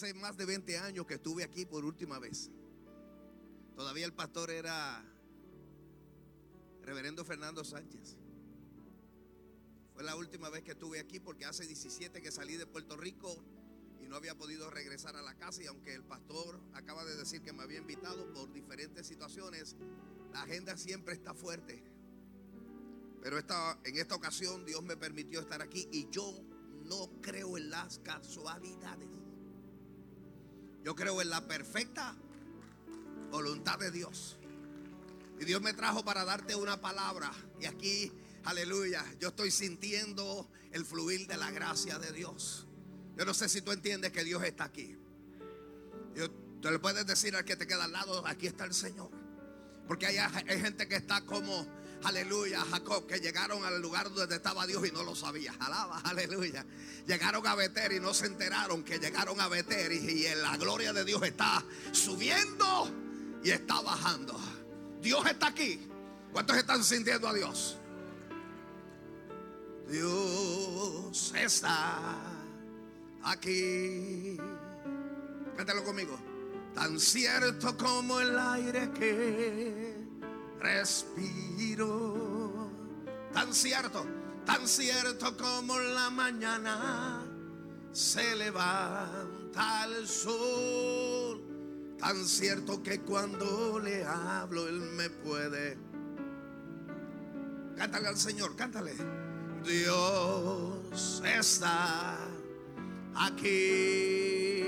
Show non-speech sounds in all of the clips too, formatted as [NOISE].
Hace más de 20 años que estuve aquí por última vez. Todavía el pastor era reverendo Fernando Sánchez. Fue la última vez que estuve aquí porque hace 17 que salí de Puerto Rico y no había podido regresar a la casa y aunque el pastor acaba de decir que me había invitado por diferentes situaciones, la agenda siempre está fuerte. Pero esta, en esta ocasión Dios me permitió estar aquí y yo no creo en las casualidades. Yo creo en la perfecta voluntad de Dios. Y Dios me trajo para darte una palabra. Y aquí, aleluya, yo estoy sintiendo el fluir de la gracia de Dios. Yo no sé si tú entiendes que Dios está aquí. Yo, tú le puedes decir al que te queda al lado, aquí está el Señor. Porque hay, hay gente que está como, aleluya, Jacob, que llegaron al lugar donde estaba Dios y no lo sabía. Alaba, aleluya. Llegaron a Beter y no se enteraron que llegaron a Beter y, la gloria de Dios está subiendo y está bajando. Dios está aquí. ¿Cuántos están sintiendo a Dios? Dios está aquí. Cántalo conmigo. Tan cierto como el aire que respiro. Tan cierto, tan cierto como la mañana se levanta el sol. Tan cierto que cuando le hablo Él me puede. Cántale al Señor, cántale. Dios está aquí.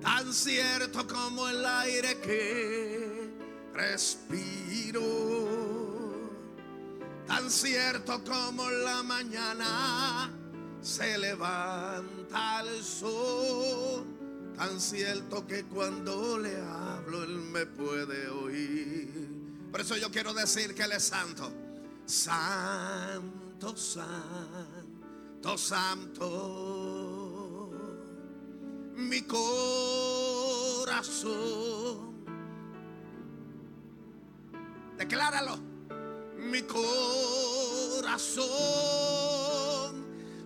Tan cierto como el aire que respiro. Tan cierto como la mañana se levanta el sol. Tan cierto que cuando le hablo Él me puede oír. Por eso yo quiero decir que Él es santo. Santo, santo, santo. Mi corazón. Decláralo. Mi corazón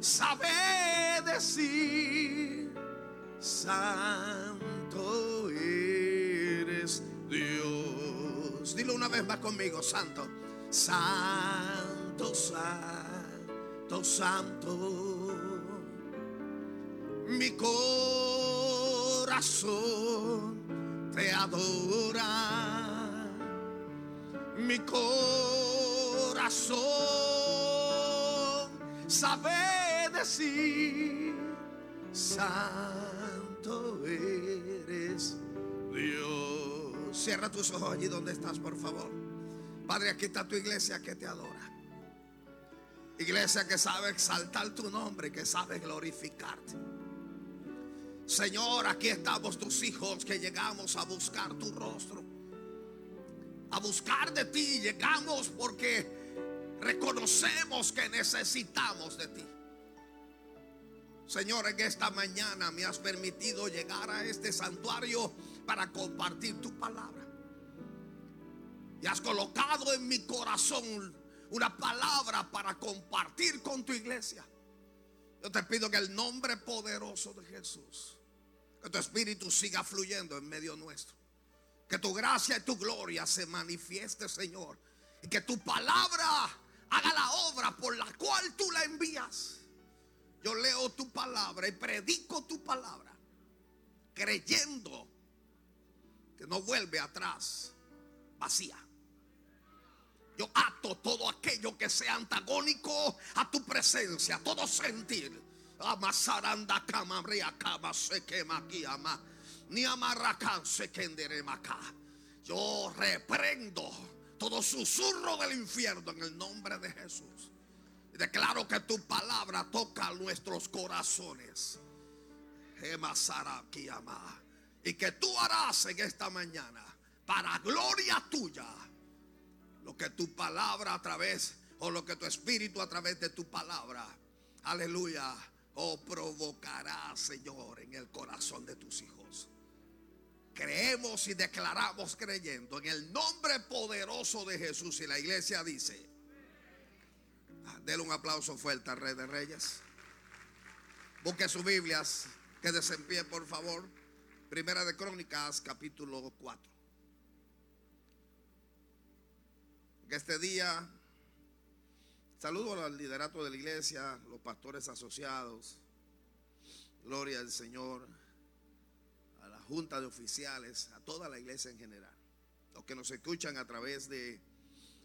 sabe decir, santo eres Dios. Dilo una vez más conmigo, santo. Santo, santo, santo. Mi corazón te adora. Mi corazón sabe decir, santo eres Dios. Cierra tus ojos allí donde estás, por favor. Padre, aquí está tu iglesia que te adora. Iglesia que sabe exaltar tu nombre, que sabe glorificarte. Señor, aquí estamos tus hijos que llegamos a buscar tu rostro. A buscar de ti. Llegamos porque reconocemos que necesitamos de ti. Señor, en esta mañana me has permitido llegar a este santuario para compartir tu palabra. Y has colocado en mi corazón una palabra para compartir con tu iglesia. Yo te pido que el nombre poderoso de Jesús, que tu espíritu siga fluyendo en medio nuestro. Que tu gracia y tu gloria se manifieste, Señor. Y que tu palabra haga la obra por la cual tú la envías. Yo leo tu palabra y predico tu palabra, creyendo que no vuelve atrás vacía. Yo ato todo aquello que sea antagónico a tu presencia, todo sentir. Amasaranda camabria cama se quema aquí ama. Ni amarracan se acá. Yo reprendo todo susurro del infierno en el nombre de Jesús. Declaro que tu palabra toca nuestros corazones. Y que tú harás en esta mañana para gloria tuya lo que tu palabra a través, o lo que tu espíritu a través de tu palabra, aleluya, o provocará, Señor, en el corazón de tus hijos. Creemos y declaramos creyendo en el nombre poderoso de Jesús. Y la iglesia dice, ah, denle un aplauso fuerte al Rey de Reyes. Busque sus Biblias Que en por favor. Primera de Crónicas, capítulo 4. Que este día saludo al liderato de la iglesia, los pastores asociados. Gloria al Señor, junta de oficiales, a toda la iglesia en general. Los que nos escuchan a través de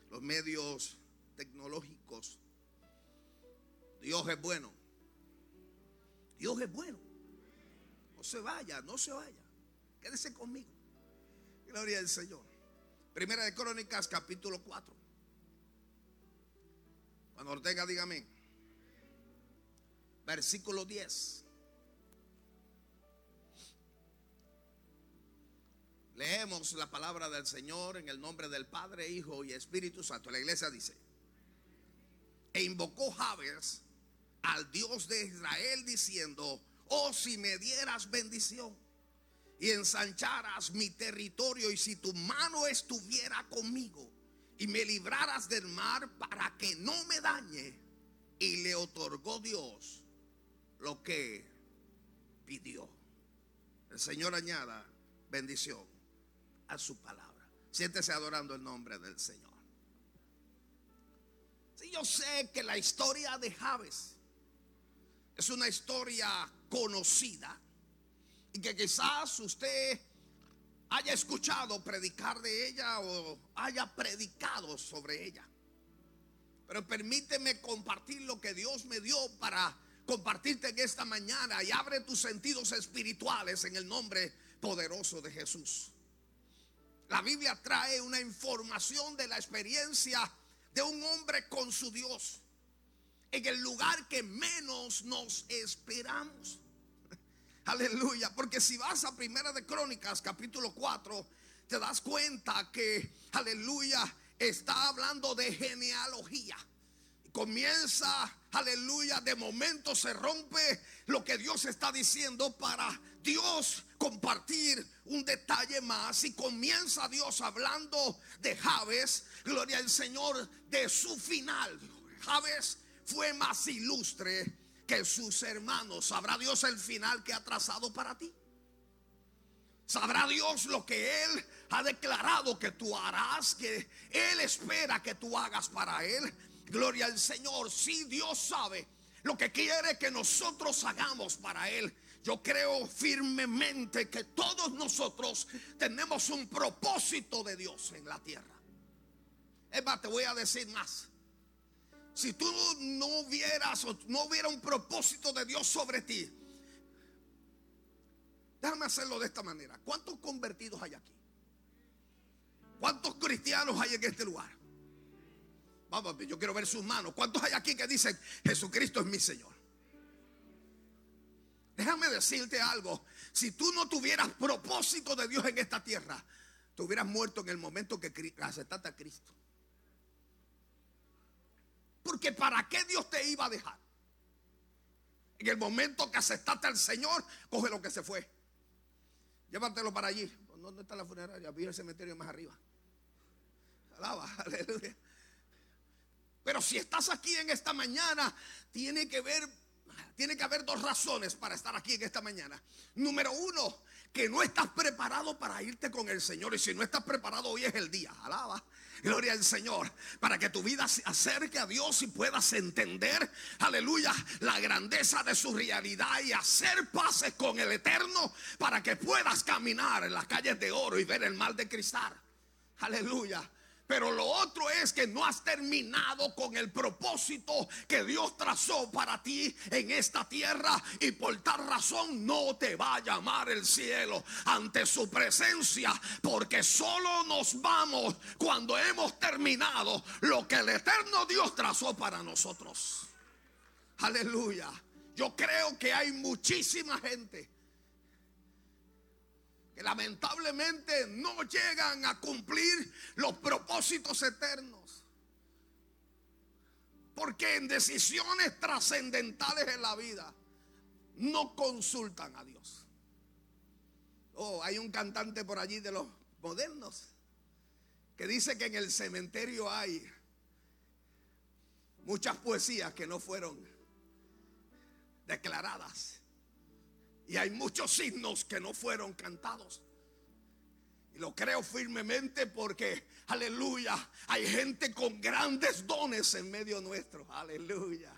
los medios tecnológicos. Dios es bueno. Dios es bueno. No se vaya, no se vaya. Quédese conmigo. Gloria al Señor. Primera de Crónicas, capítulo 4. Cuando Ortega, dígame. Versículo 10. Leemos la palabra del Señor en el nombre del Padre, Hijo y Espíritu Santo. La iglesia dice, e invocó Jabes al Dios de Israel diciendo, oh si me dieras bendición y ensancharas mi territorio y si tu mano estuviera conmigo y me libraras del mar para que no me dañe. Y le otorgó Dios lo que pidió. El Señor añada bendición a su palabra. Siéntese adorando el nombre del Señor. Si yo sé que la historia de Javes es una historia conocida y que quizás usted haya escuchado predicar de ella o haya predicado sobre ella. Pero permíteme compartir lo que Dios me dio para compartirte en esta mañana y abre tus sentidos espirituales en el nombre poderoso de Jesús. La Biblia trae una información de la experiencia de un hombre con su Dios en el lugar que menos nos esperamos. [LAUGHS] Aleluya, porque si vas a Primera de Crónicas capítulo 4, te das cuenta que, aleluya, está hablando de genealogía. Comienza, aleluya, de momento se rompe lo que Dios está diciendo para Dios compartir un detalle más y comienza Dios hablando de Javes, gloria al Señor, de su final. Javes fue más ilustre que sus hermanos. ¿Sabrá Dios el final que ha trazado para ti? ¿Sabrá Dios lo que Él ha declarado que tú harás? Que Él espera que tú hagas para Él. Gloria al Señor. Si Dios sabe lo que quiere que nosotros hagamos para Él. Yo creo firmemente que todos nosotros tenemos un propósito de Dios en la tierra. Es más, te voy a decir más. Si tú no hubieras o no hubiera un propósito de Dios sobre ti, déjame hacerlo de esta manera. ¿Cuántos convertidos hay aquí? ¿Cuántos cristianos hay en este lugar? Yo quiero ver sus manos. ¿Cuántos hay aquí que dicen Jesucristo es mi Señor? Déjame decirte algo. Si tú no tuvieras propósito de Dios en esta tierra, te hubieras muerto en el momento que aceptaste a Cristo. Porque ¿para qué Dios te iba a dejar? En el momento que aceptaste al Señor, coge lo que se fue. Llévatelo para allí. ¿Dónde está la funeraria? Vi el cementerio más arriba. Alaba, [LAUGHS] aleluya. Pero si estás aquí en esta mañana, tiene que ver, tiene que haber dos razones para estar aquí en esta mañana. Número uno, que no estás preparado para irte con el Señor. Y si no estás preparado, hoy es el día. Alaba. Gloria al Señor. Para que tu vida se acerque a Dios y puedas entender, aleluya, la grandeza de su realidad y hacer paces con el Eterno para que puedas caminar en las calles de oro y ver el mal de cristal. Aleluya. Pero lo otro es que no has terminado con el propósito que Dios trazó para ti en esta tierra y por tal razón no te va a llamar el cielo ante su presencia porque solo nos vamos cuando hemos terminado lo que el eterno Dios trazó para nosotros. Aleluya. Yo creo que hay muchísima gente que lamentablemente no llegan a cumplir los propósitos eternos. Porque en decisiones trascendentales en la vida no consultan a Dios. Oh, hay un cantante por allí de los modernos que dice que en el cementerio hay muchas poesías que no fueron declaradas Y hay muchos himnos que no fueron cantados. Y lo creo firmemente porque, aleluya, hay gente con grandes dones en medio nuestro. Aleluya.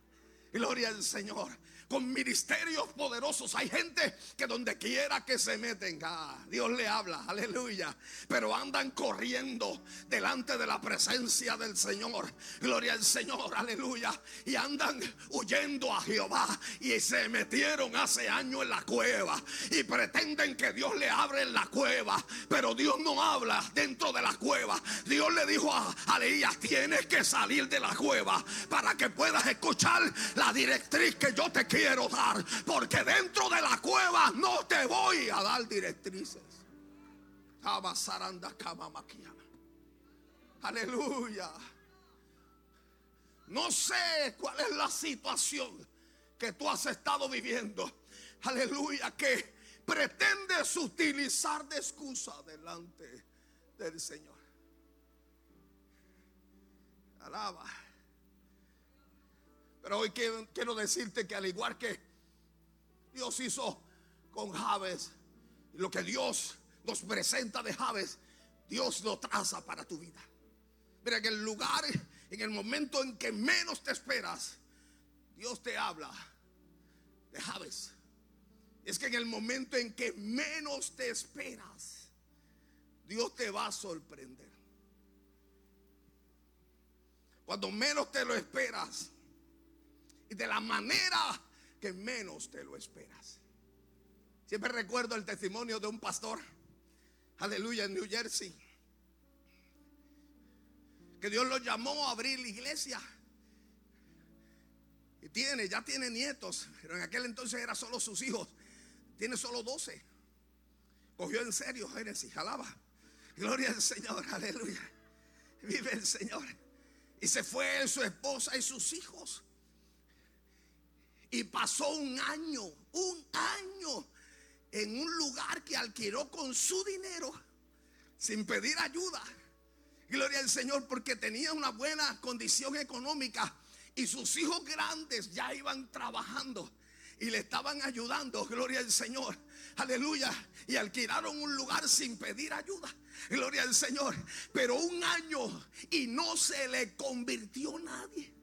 Gloria al Señor con ministerios poderosos. Hay gente que donde quiera que se meten, ah, Dios le habla, aleluya. Pero andan corriendo delante de la presencia del Señor. Gloria al Señor, aleluya. Y andan huyendo a Jehová. Y se metieron hace años en la cueva. Y pretenden que Dios le abre en la cueva. Pero Dios no habla dentro de la cueva. Dios le dijo a, a tienes que salir de la cueva para que puedas escuchar la directriz que yo te quiero quiero dar, porque dentro de la cueva no te voy a dar directrices. Aleluya. No sé cuál es la situación que tú has estado viviendo. Aleluya, que pretendes utilizar de excusa delante del Señor. Alaba. Pero hoy quiero, decirte que al igual que Dios hizo con Javes, lo que Dios nos presenta de Javes, Dios lo traza para tu vida. Mira, en el lugar, en el momento en que menos te esperas, Dios te habla de Javes. Es que en el momento en que menos te esperas, Dios te va a sorprender. Cuando menos te lo esperas, y de la manera que menos te lo esperas. Siempre recuerdo el testimonio de un pastor, aleluya, en New Jersey, que Dios lo llamó a abrir la iglesia. Y tiene, ya tiene nietos, pero en aquel entonces era solo sus hijos. Tiene solo 12. Cogió en serio Génesis, alaba. Gloria al Señor, aleluya. Vive el Señor. Y se fue su esposa y sus hijos. Y pasó un año, un año en un lugar que alquiló con su dinero sin pedir ayuda. Gloria al Señor porque tenía una buena condición económica y sus hijos grandes ya iban trabajando y le estaban ayudando. Gloria al Señor. Aleluya. Y alquilaron un lugar sin pedir ayuda. Gloria al Señor. Pero un año y no se le convirtió nadie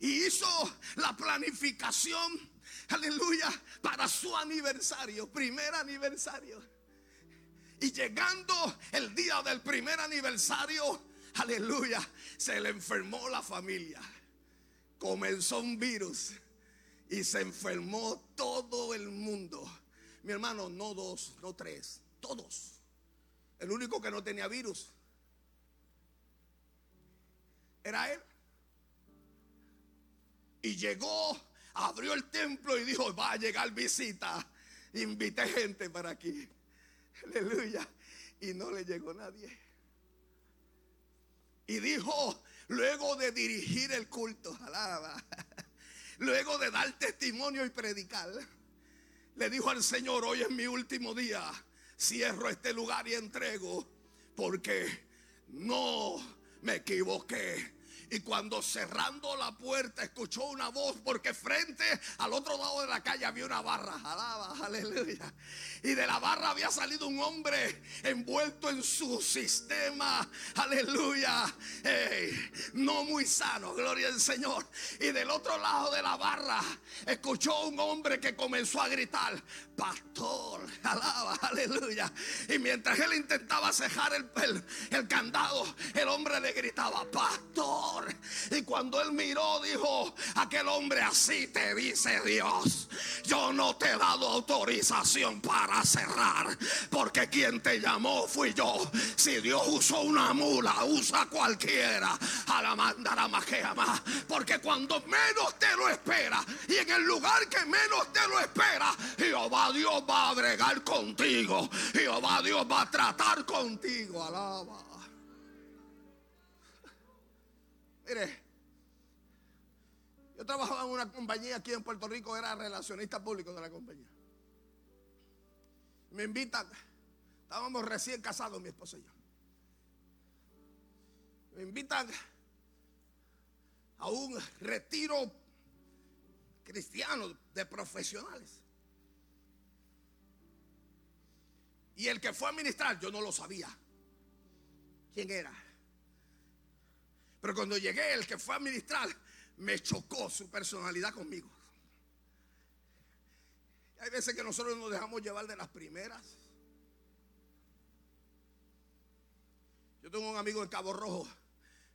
y hizo la planificación, aleluya, para su aniversario, primer aniversario. Y llegando el día del primer aniversario, aleluya, se le enfermó la familia. Comenzó un virus y se enfermó todo el mundo. Mi hermano, no dos, no tres, todos. El único que no tenía virus era él. Y llegó, abrió el templo y dijo, va a llegar visita. Invité gente para aquí. Aleluya. Y no le llegó nadie. Y dijo, luego de dirigir el culto, alaba, luego de dar testimonio y predicar, le dijo al Señor, hoy es mi último día, cierro este lugar y entrego, porque no me equivoqué y cuando cerrando la puerta escuchó una voz, porque frente al otro lado de la calle había una barra. Alaba, aleluya. Y de la barra había salido un hombre envuelto en su sistema. Aleluya. no muy sano, gloria al Señor. Y del otro lado de la barra escuchó un hombre que comenzó a gritar, pastor, alaba, aleluya. Y mientras él intentaba cejar el, el candado, el hombre le gritaba, pastor. Y cuando él miró, dijo, aquel hombre así te dice Dios. Yo no te he dado autorización para cerrar, porque quien te llamó fui yo. Si Dios usó una mula, usa cualquiera. A la mandara más porque cuando menos te lo espera y en el lugar que menos te lo espera, Jehová Dios va a bregar contigo. Jehová Dios va a tratar contigo. Alaba. Mire, yo trabajaba en una compañía aquí en Puerto Rico, era relacionista público de la compañía. Me invitan, estábamos recién casados, mi esposa y yo. Me invitan a un retiro cristiano de profesionales. Y el que fue a ministrar, yo no lo sabía. ¿Quién era? Pero cuando llegué, el que fue a ministrar, me chocó su personalidad conmigo. Hay veces que nosotros nos dejamos llevar de las primeras. Yo tengo un amigo en Cabo Rojo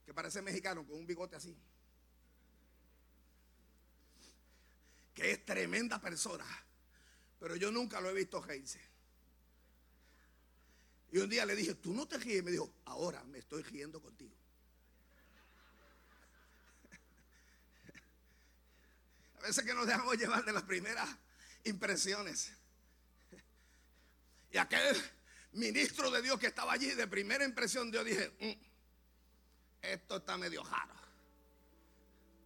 que parece mexicano con un bigote así. Que es tremenda persona. Pero yo nunca lo he visto reírse. Y un día le dije, tú no te ríes. Me dijo, ahora me estoy riendo contigo. Veces que nos dejamos llevar de las primeras impresiones. Y aquel ministro de Dios que estaba allí, de primera impresión, yo dije, mm, esto está medio raro.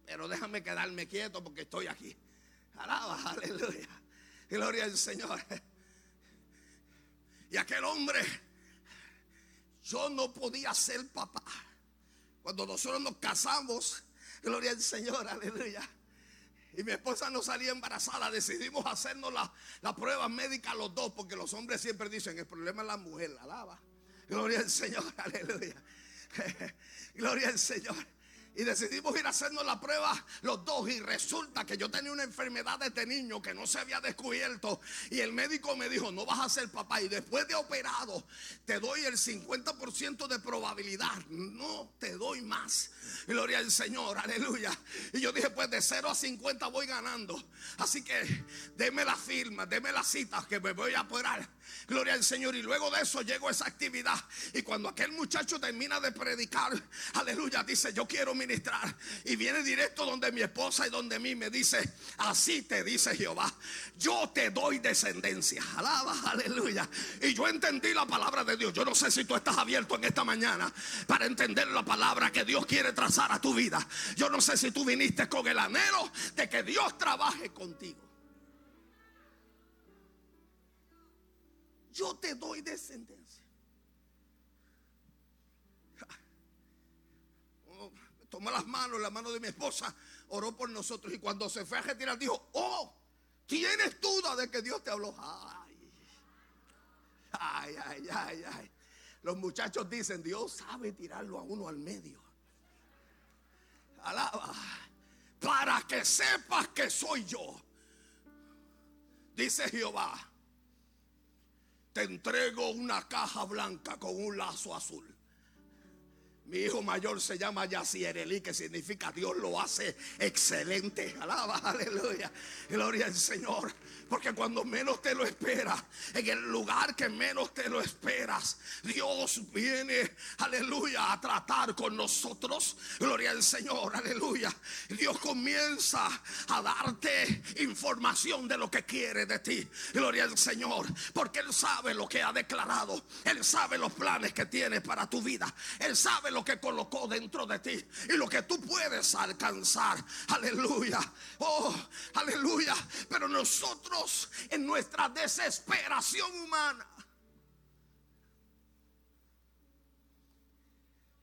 Pero déjame quedarme quieto porque estoy aquí. Alaba, aleluya. Gloria al Señor. Y aquel hombre, yo no podía ser papá. Cuando nosotros nos casamos, gloria al Señor, aleluya. Y mi esposa no salía embarazada, decidimos hacernos la, la prueba médica los dos, porque los hombres siempre dicen, el problema es la mujer, alaba. Gloria al Señor, [LAUGHS] aleluya. [LAUGHS] Gloria al Señor. Y decidimos ir a hacernos la prueba los dos. Y resulta que yo tenía una enfermedad de este niño que no se había descubierto. Y el médico me dijo, no vas a ser papá. Y después de operado, te doy el 50% de probabilidad. No te doy más. Gloria al Señor, aleluya. Y yo dije, pues de 0 a 50 voy ganando. Así que deme la firma, deme la cita que me voy a operar. Gloria al Señor. Y luego de eso llego a esa actividad. Y cuando aquel muchacho termina de predicar, aleluya, dice, yo quiero ministrar. Y viene directo donde mi esposa y donde mí me dice, así te dice Jehová, yo te doy descendencia. Alaba, aleluya. Y yo entendí la palabra de Dios. Yo no sé si tú estás abierto en esta mañana para entender la palabra que Dios quiere trazar a tu vida. Yo no sé si tú viniste con el anhelo de que Dios trabaje contigo. Yo te doy descendencia. [LAUGHS] Tomó las manos, la mano de mi esposa, oró por nosotros y cuando se fue a retirar dijo, oh, tienes duda de que Dios te habló. Ay, ay, ay, ay, ay. Los muchachos dicen, Dios sabe tirarlo a uno al medio. Alaba. Para que sepas que soy yo. Dice Jehová te entrego una caja blanca con un lazo azul. Mi hijo mayor se llama Yacierelí, que significa Dios lo hace excelente. Alaba, aleluya. Gloria al Señor. Porque cuando menos te lo esperas, en el lugar que menos te lo esperas, Dios viene, aleluya, a tratar con nosotros. Gloria al Señor, aleluya. Dios comienza a darte información de lo que quiere de ti. Gloria al Señor. Porque Él sabe lo que ha declarado. Él sabe los planes que tiene para tu vida. Él sabe lo que colocó dentro de ti y lo que tú puedes alcanzar. Aleluya. Oh, aleluya. Pero nosotros en nuestra desesperación humana.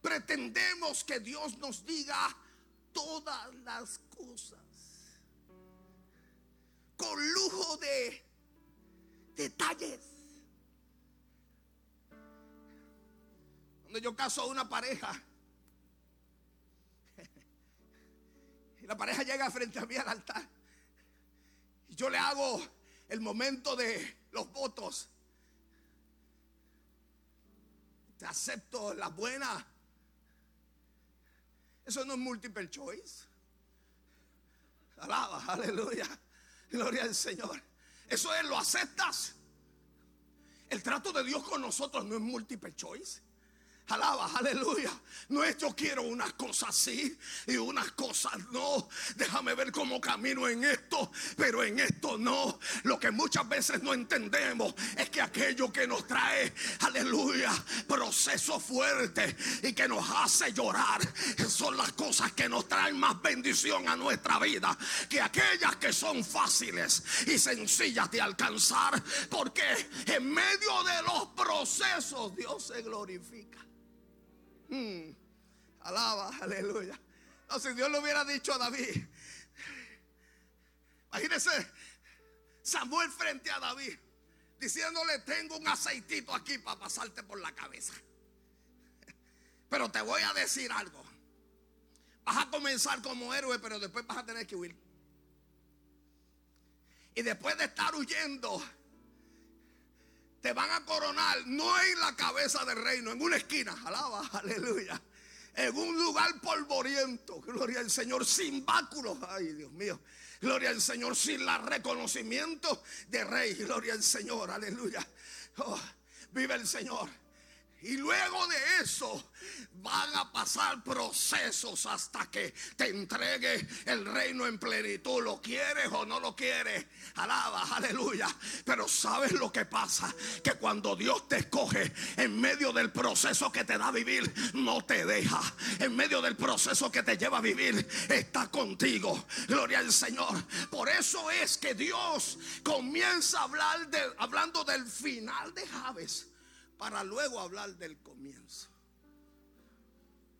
Pretendemos que Dios nos diga todas las cosas con lujo de detalles. Cuando yo caso a una pareja y la pareja llega frente a mí al altar yo le hago el momento de los votos. Te acepto la buena. Eso no es multiple choice. Alaba, aleluya. Gloria al Señor. Eso es, lo aceptas. El trato de Dios con nosotros no es multiple choice. Alaba, aleluya. No es yo quiero unas cosas así y unas cosas no. Déjame ver cómo camino en esto, pero en esto no. Lo que muchas veces no entendemos es que aquello que nos trae, aleluya, proceso fuerte y que nos hace llorar, son las cosas que nos traen más bendición a nuestra vida que aquellas que son fáciles y sencillas de alcanzar. Porque en medio de los procesos Dios se glorifica. Hmm. Alaba, aleluya. No, si Dios le hubiera dicho a David, imagínese Samuel frente a David. diciéndole, tengo un aceitito aquí para pasarte por la cabeza. Pero te voy a decir algo. Vas a comenzar como héroe, pero después vas a tener que huir. Y después de estar huyendo, te van a coronar, no en la cabeza del reino, en una esquina. Alaba, aleluya. En un lugar polvoriento, gloria al Señor, sin báculos. Ay, Dios mío. Gloria al Señor, sin la reconocimiento de rey. Gloria al Señor, aleluya. Oh, vive el Señor. Y luego de eso van a pasar procesos hasta que te entregue el reino en plenitud. ¿Lo quieres o no lo quieres? Alaba, aleluya. Pero ¿sabes lo que pasa? Que cuando Dios te escoge en medio del proceso que te da a vivir, no te deja. En medio del proceso que te lleva a vivir, está contigo. Gloria al Señor. Por eso es que Dios comienza a hablar de, hablando del final de Javes para luego hablar del comienzo.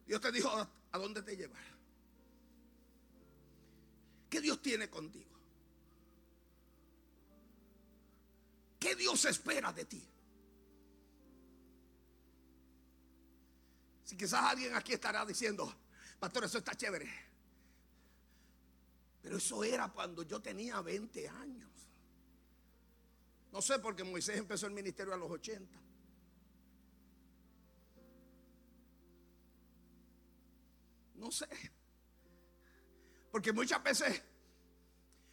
Dios te dijo a dónde te lleva. ¿Qué Dios tiene contigo? ¿Qué Dios espera de ti? Si quizás alguien aquí estará diciendo, pastor, eso está chévere. Pero eso era cuando yo tenía 20 años. No sé, porque Moisés empezó el ministerio a los 80. No sé. Porque muchas veces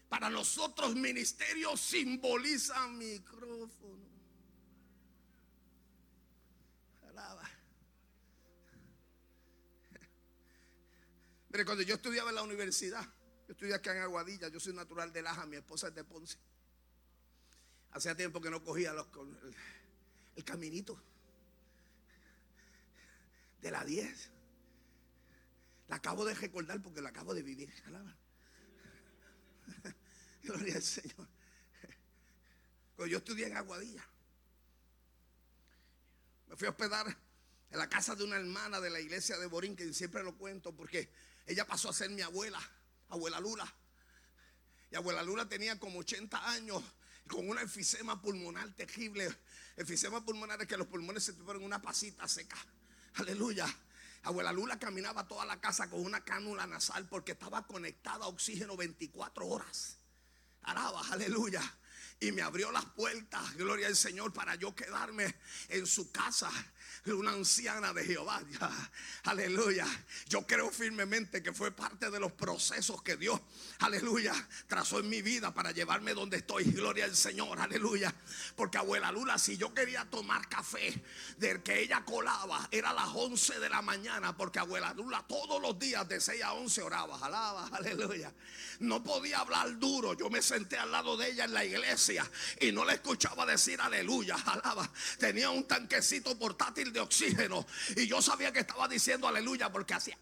para nosotros ministerios simbolizan micrófono. Alaba. Mire, cuando yo estudiaba en la universidad, yo estudié acá en Aguadilla, yo soy natural de Laja, mi esposa es de Ponce. Hacía tiempo que no cogía los, el, el caminito de la 10. La acabo de recordar porque la acabo de vivir. [LAUGHS] Gloria al Señor. Cuando yo estudié en Aguadilla, me fui a hospedar en la casa de una hermana de la iglesia de Borín, que siempre lo cuento porque ella pasó a ser mi abuela, abuela Lula. Y abuela Lula tenía como 80 años con una enfisema pulmonar terrible. Enfisema pulmonar es que los pulmones se ponen una pasita seca. Aleluya. Abuela Lula caminaba toda la casa con una cánula nasal porque estaba conectada a oxígeno 24 horas. Araba, aleluya y me abrió las puertas, gloria al Señor, para yo quedarme en su casa una anciana de Jehová. [LAUGHS] aleluya. Yo creo firmemente que fue parte de los procesos que Dios, aleluya, trazó en mi vida para llevarme donde estoy. Gloria al Señor, aleluya. Porque abuela Lula, si yo quería tomar café del que ella colaba, era las 11 de la mañana, porque abuela Lula todos los días de 6 a 11 oraba, alaba, aleluya. No podía hablar duro. Yo me senté al lado de ella en la iglesia y no le escuchaba decir aleluya, alaba. Tenía un tanquecito portátil de oxígeno y yo sabía que estaba diciendo aleluya porque hacía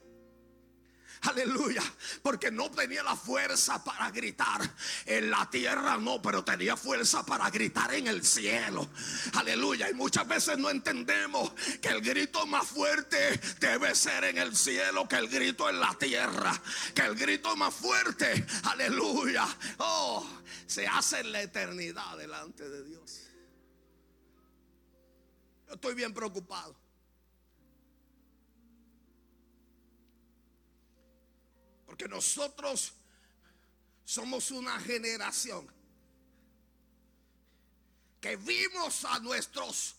Aleluya. Porque no tenía la fuerza para gritar en la tierra, no, pero tenía fuerza para gritar en el cielo. Aleluya. Y muchas veces no entendemos que el grito más fuerte debe ser en el cielo que el grito en la tierra. Que el grito más fuerte, aleluya. Oh, se hace en la eternidad delante de Dios. Estoy bien preocupado. Porque nosotros somos una generación que vimos a nuestros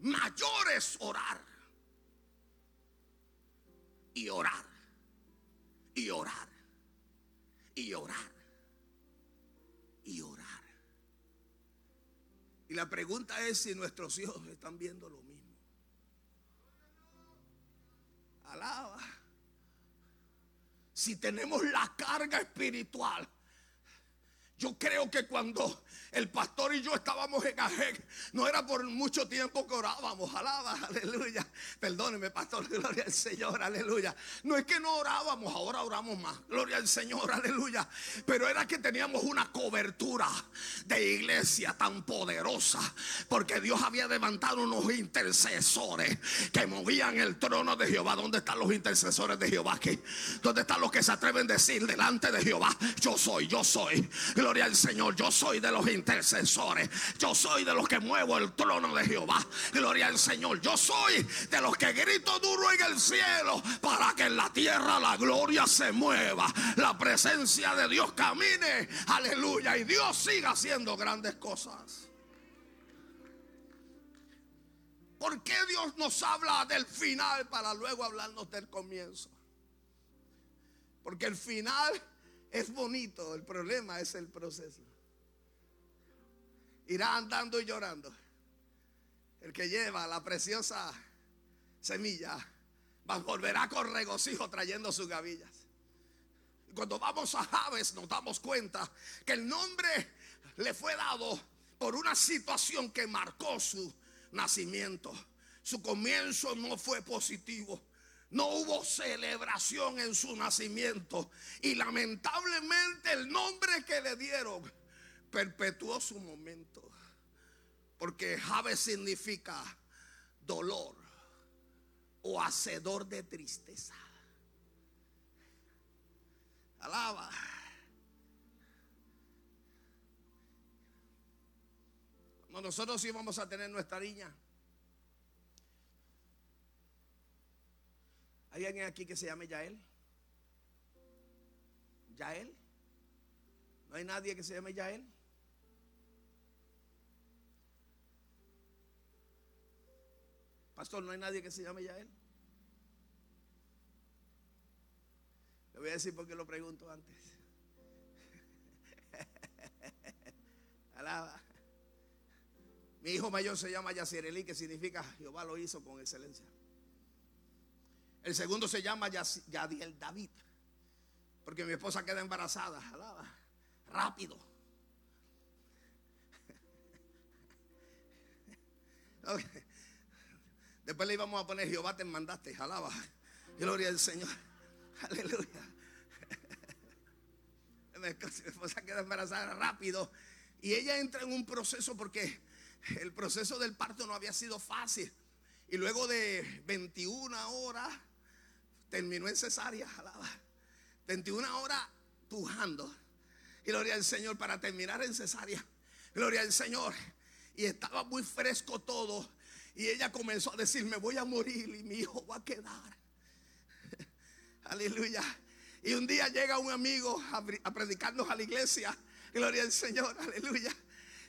mayores orar y orar y orar y orar y orar. Y la pregunta es si nuestros hijos están viendo lo mismo. Alaba si tenemos la carga espiritual, yo creo que cuando el pastor y yo estábamos en Ajeg, no era por mucho tiempo que orábamos, alaba, aleluya. Perdóneme, pastor, [LAUGHS] gloria al Señor, aleluya. No es que no orábamos, ahora oramos más, gloria al Señor, aleluya. Pero era que teníamos una cobertura de iglesia tan poderosa, porque Dios había levantado unos intercesores que movían el trono de Jehová. ¿Dónde están los intercesores de Jehová aquí? ¿Dónde están los que se atreven a decir delante de Jehová, yo soy, yo soy? Gloria al Señor. Yo soy de los intercesores. Yo soy de los que muevo el trono de Jehová. Gloria al Señor. Yo soy de los que grito duro en el cielo para que en la tierra la gloria se mueva. La presencia de Dios camine. Aleluya. Y Dios siga haciendo grandes cosas. ¿Por qué Dios nos habla del final para luego hablarnos del comienzo? Porque el final es bonito, el problema es el proceso. Irá andando y llorando. El que lleva la preciosa semilla volverá con regocijo trayendo sus gavillas. Cuando vamos a Javes nos damos cuenta que el nombre le fue dado por una situación que marcó su nacimiento. Su comienzo no fue positivo. No hubo celebración en su nacimiento. Y lamentablemente el nombre que le dieron perpetuó su momento. Porque Jave significa dolor o hacedor de tristeza. Alaba. nosotros íbamos a tener nuestra niña. ¿Hay alguien aquí que se llame Yael? ¿Yael? ¿No hay nadie que se llame Yael? Pastor, ¿no hay nadie que se llame Yael? Le voy a decir por qué lo pregunto antes. [LAUGHS] Alaba. Mi hijo mayor se llama Yacirelí, que significa Jehová lo hizo con excelencia. El segundo se llama Yadiel David, porque mi esposa queda embarazada. Alaba. Rápido. [LAUGHS] Después le íbamos a poner Jehová te mandaste, alaba. Gloria al Señor. [LAUGHS] Aleluya. [LAUGHS] Mi esposa queda embarazada rápido. Y ella entra en un proceso porque el proceso del parto no había sido fácil. Y luego de 21 horas terminó en cesárea, alaba. 21 horas pujando. Gloria al Señor para terminar en cesárea. Gloria al Señor. Y estaba muy fresco todo. Y ella comenzó a decir, me voy a morir y mi hijo va a quedar. [LAUGHS] Aleluya. Y un día llega un amigo a predicarnos a la iglesia. Gloria al Señor. Aleluya.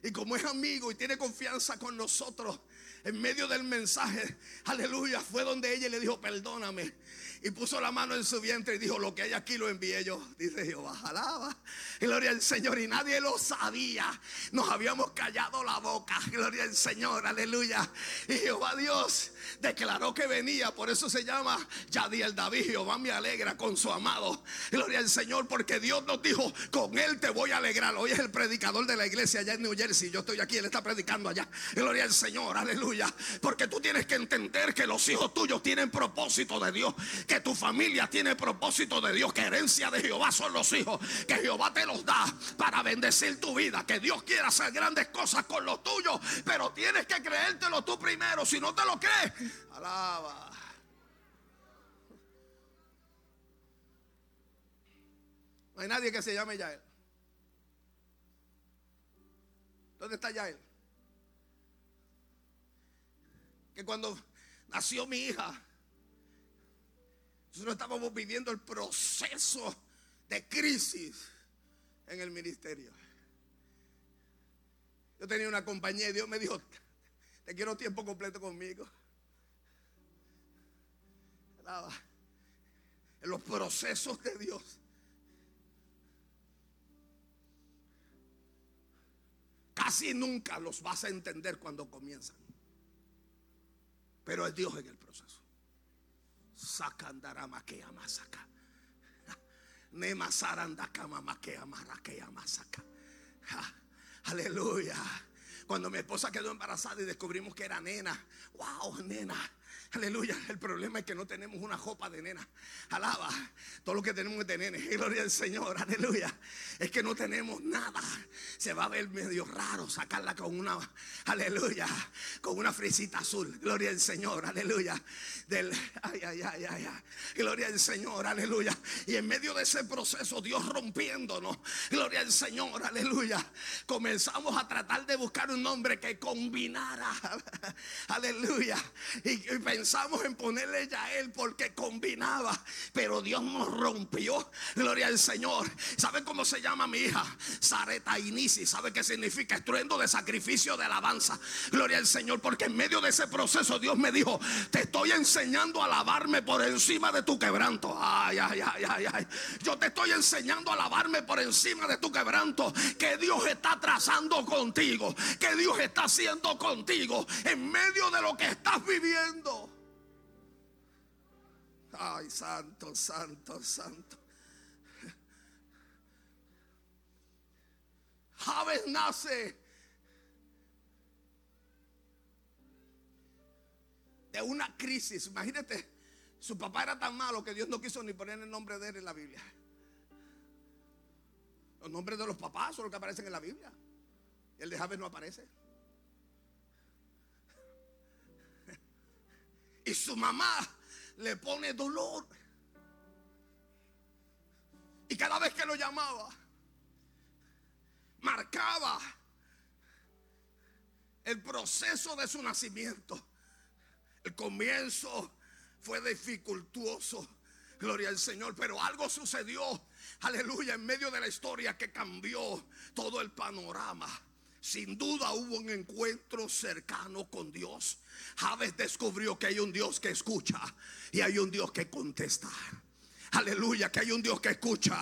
Y como es amigo y tiene confianza con nosotros, en medio del mensaje, aleluya, fue donde ella le dijo, perdóname y puso la mano en su vientre y dijo, lo que hay aquí lo envié yo. Dice Jehová, alaba. Gloria al Señor. Y nadie lo sabía. Nos habíamos callado la boca. Gloria al Señor, aleluya. Y Jehová Dios declaró que venía. Por eso se llama Yadiel David. Jehová me alegra con su amado. Gloria al Señor, porque Dios nos dijo, con él te voy a alegrar. Hoy es el predicador de la iglesia allá en New Jersey. Yo estoy aquí, él está predicando allá. Gloria al Señor, aleluya. Porque tú tienes que entender que los hijos tuyos tienen propósito de Dios que tu familia tiene propósito de Dios, que herencia de Jehová son los hijos, que Jehová te los da para bendecir tu vida, que Dios quiere hacer grandes cosas con los tuyos, pero tienes que creértelo tú primero, si no te lo crees, alaba. No hay nadie que se llame Yael. ¿Dónde está Yael? Que cuando nació mi hija, nosotros estábamos viviendo el proceso de crisis en el ministerio. Yo tenía una compañía y Dios me dijo, te quiero tiempo completo conmigo. En los procesos de Dios. Casi nunca los vas a entender cuando comienzan. Pero es Dios en el proceso. Sacandarama que amasaka. Nema sarandakama makea marakea masaka. [LAUGHS] Aleluya. Cuando mi esposa quedó embarazada y descubrimos que era nena. Wow, nena. Aleluya. El problema es que no tenemos una copa de nena. Alaba. Todo lo que tenemos es de nene. [LAUGHS] Gloria al Señor. Aleluya. Es que no tenemos nada. Se va a ver medio raro sacarla con una. Aleluya. Con una frisita azul. Gloria al Señor. Aleluya. Del. Ay, ay, ay, ay, ay. Gloria al Señor. Aleluya. Y en medio de ese proceso, Dios rompiéndonos. Gloria al Señor. Aleluya. Comenzamos a tratar de buscar un nombre que combinara. [LAUGHS] Aleluya. Y, pensamos en ponerle ya él porque combinaba, pero Dios nos rompió. Gloria al Señor. ¿Sabe cómo se llama mi hija? Sareta Inisi. ¿Sabe qué significa? Estruendo de sacrificio de alabanza. Gloria al Señor, porque en medio de ese proceso Dios me dijo, te estoy enseñando a alabarme por encima de tu quebranto. Ay, ay, ay, ay, ay. Yo te estoy enseñando a alabarme por encima de tu quebranto. Que Dios está trazando contigo. Que Dios está haciendo contigo en medio de lo que estás viviendo. Ay, santo, santo, santo. Javes nace de una crisis. Imagínate, su papá era tan malo que Dios no quiso ni poner el nombre de él en la Biblia. Los nombres de los papás son los que aparecen en la Biblia. Y el de Javes no aparece. Y su mamá le pone dolor. Y cada vez que lo llamaba, marcaba el proceso de su nacimiento. El comienzo fue dificultuoso. Gloria al Señor. Pero algo sucedió. Aleluya. En medio de la historia que cambió todo el panorama. Sin duda hubo un encuentro cercano con Dios. Javes descubrió que hay un Dios que escucha y hay un Dios que contesta. Aleluya, que hay un Dios que escucha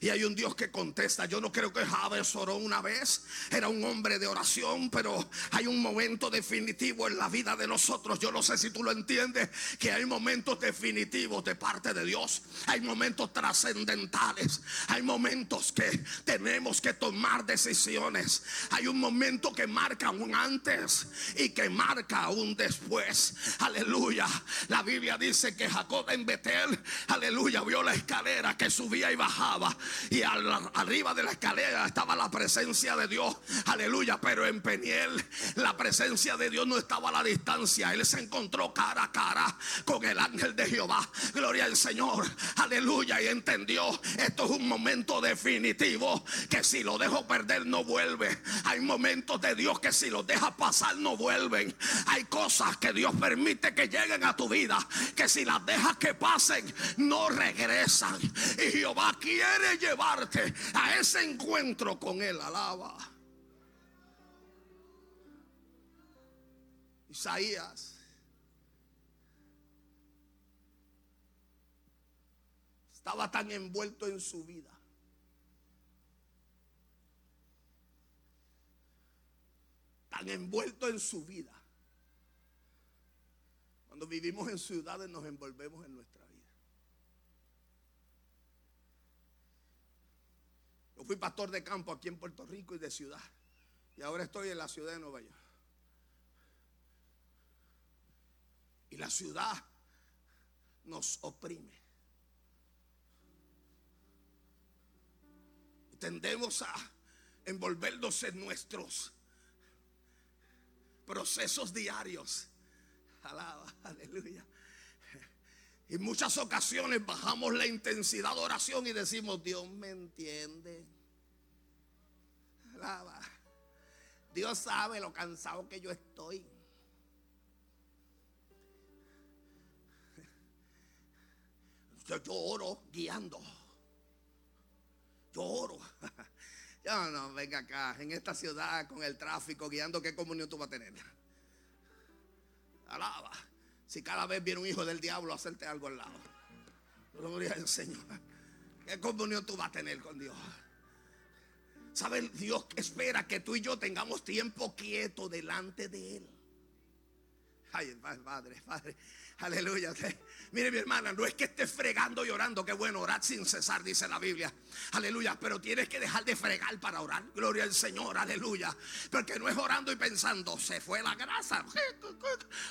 y hay un Dios que contesta. Yo no creo que Javes oró una vez. Era un hombre de oración, pero hay un momento definitivo en la vida de nosotros. Yo no sé si tú lo entiendes, que hay momentos definitivos de parte de Dios. Hay momentos trascendentales. Hay momentos que tenemos que tomar decisiones. Hay un momento que marca un antes y que marca un después. Aleluya. La Biblia dice que Jacob en Betel, aleluya, la escalera que subía y bajaba. Y arriba de la escalera estaba la presencia de Dios. Aleluya. Pero en Peniel la presencia de Dios no estaba a la distancia. Él se encontró cara a cara con el ángel de Jehová. Gloria al Señor. Aleluya. Y entendió. Esto es un momento definitivo. Que si lo dejo perder no vuelve. Hay momentos de Dios que si los dejas pasar no vuelven. Hay cosas que Dios permite que lleguen a tu vida. Que si las dejas que pasen no regresan. Y Jehová quiere llevarte a ese encuentro con Él. Alaba. Isaías. Estaba tan envuelto en su vida. Tan envuelto en su vida. Cuando vivimos en ciudades nos envolvemos en nuestra vida. Yo fui pastor de campo aquí en Puerto Rico y de ciudad. Y ahora estoy en la ciudad de Nueva York. Y la ciudad nos oprime. Tendemos a envolvernos en nuestros procesos diarios. Alaba, aleluya. En muchas ocasiones bajamos la intensidad de oración y decimos, Dios me entiende. Alaba. Dios sabe lo cansado que yo estoy. Yo, yo oro guiando. Yo oro. [LAUGHS] Yo no, venga acá, en esta ciudad con el tráfico guiando, ¿qué comunión tú vas a tener? Alaba. Si cada vez viene un hijo del diablo a hacerte algo al lado. Gloria al Señor. ¿Qué comunión tú vas a tener con Dios? ¿Saben? Dios espera que tú y yo tengamos tiempo quieto delante de Él. Ay, Padre, Padre. Aleluya. Mire mi hermana, no es que estés fregando y orando, que bueno, orar sin cesar, dice la Biblia. Aleluya, pero tienes que dejar de fregar para orar. Gloria al Señor, aleluya. Porque no es orando y pensando, se fue la grasa. [LAUGHS]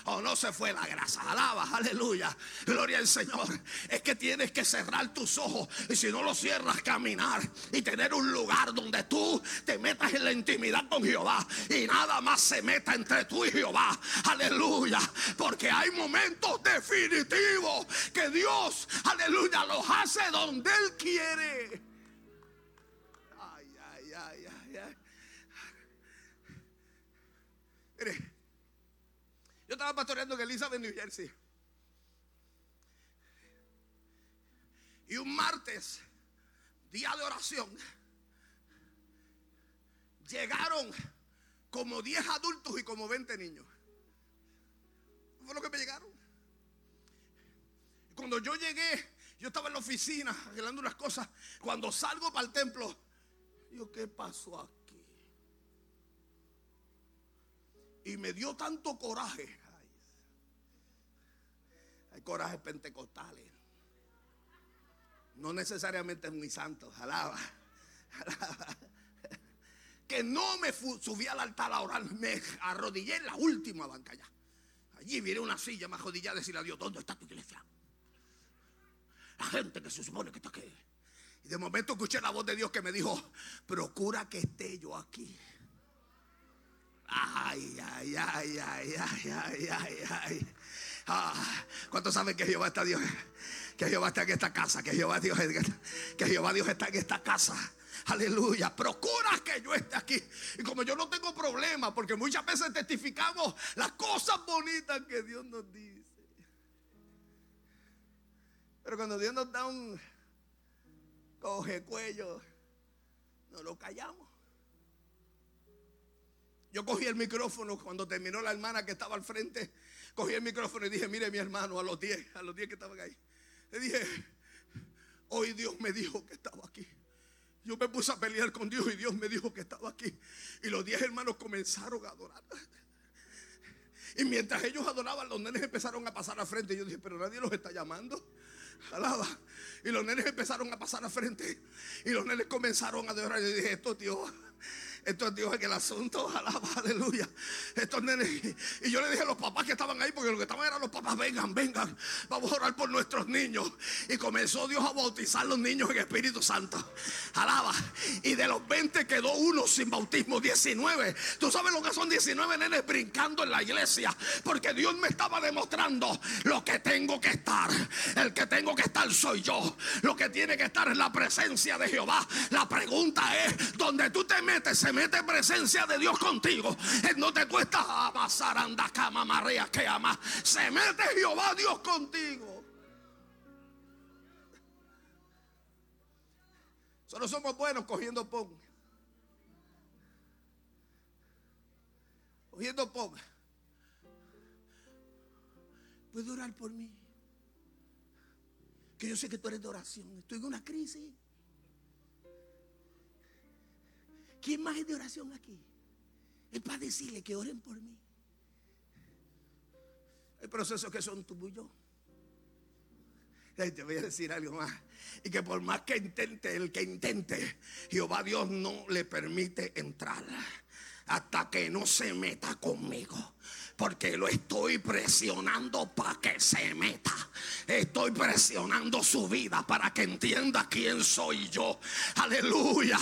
O no se fue la grasa. Alaba, aleluya. Gloria al Señor. Es que tienes que cerrar tus ojos. Y si no lo cierras, caminar. Y tener un lugar donde tú te metas en la intimidad con Jehová. Y nada más se meta entre tú y Jehová. Aleluya. Porque hay momentos definitivos que Dios, aleluya, los hace donde Él quiere. Ay, ay, ay, ay, ay. Mire, yo estaba pastoreando en Elizabeth, New Jersey. Y un martes, día de oración, llegaron como 10 adultos y como 20 niños. Fue lo que me llegaron. Cuando yo llegué, yo estaba en la oficina arreglando unas cosas. Cuando salgo para el templo, yo, ¿qué pasó aquí? Y me dio tanto coraje. hay corajes pentecostales. No necesariamente es muy santo. Alaba. Que no me subí al altar a orar. Me arrodillé en la última banca ya. Allí viene una silla más jodillada y decirle a Dios, ¿dónde está tu iglesia? La gente que se supone que está aquí. Y de momento escuché la voz de Dios que me dijo, procura que esté yo aquí. Ay, ay, ay, ay, ay, ay, ay, ay. Ah, ¿Cuántos saben que Jehová está Dios? Que Jehová está en esta casa, que Jehová Dios, que Jehová Dios está en esta casa. Aleluya. Procura que yo esté aquí. Y como yo no tengo problema, porque muchas veces testificamos las cosas bonitas que Dios nos dice. Pero cuando Dios nos da un coge cuello, no lo callamos. Yo cogí el micrófono cuando terminó la hermana que estaba al frente. Cogí el micrófono y dije, mire mi hermano, a los 10, a los 10 que estaban ahí. Le dije, hoy Dios me dijo que estaba aquí. Yo me puse a pelear con Dios y Dios me dijo que estaba aquí. Y los 10 hermanos comenzaron a adorar. Y mientras ellos adoraban, los nenes empezaron a pasar al frente. Yo dije, pero nadie los está llamando. Alaba. Y los nenes empezaron a pasar al frente. Y los nenes comenzaron a adorar. Y dije, esto Dios. Esto es Dios en el asunto, alaba, aleluya. Estos nenes. Y yo le dije a los papás que estaban ahí, porque lo que estaban eran los papás, vengan, vengan, vamos a orar por nuestros niños. Y comenzó Dios a bautizar los niños en Espíritu Santo. Alaba. Y de los 20 quedó uno sin bautismo, 19. Tú sabes lo que son 19 nenes brincando en la iglesia. Porque Dios me estaba demostrando lo que tengo que estar. El que tengo que estar soy yo. Lo que tiene que estar es la presencia de Jehová. La pregunta es, ¿dónde tú te metes? Mete presencia de Dios contigo, en donde tú estás, amasar, anda, cama, marea, que ama. Se mete Jehová Dios contigo. Solo somos buenos cogiendo pon. Cogiendo pon. Puedes orar por mí. Que yo sé que tú eres de oración. Estoy en una crisis. ¿Quién más es de oración aquí? Es para decirle que oren por mí. Hay procesos que son tuyos. Te voy a decir algo más. Y que por más que intente, el que intente, Jehová Dios no le permite entrar hasta que no se meta conmigo porque lo estoy presionando para que se meta. Estoy presionando su vida para que entienda quién soy yo. Aleluya.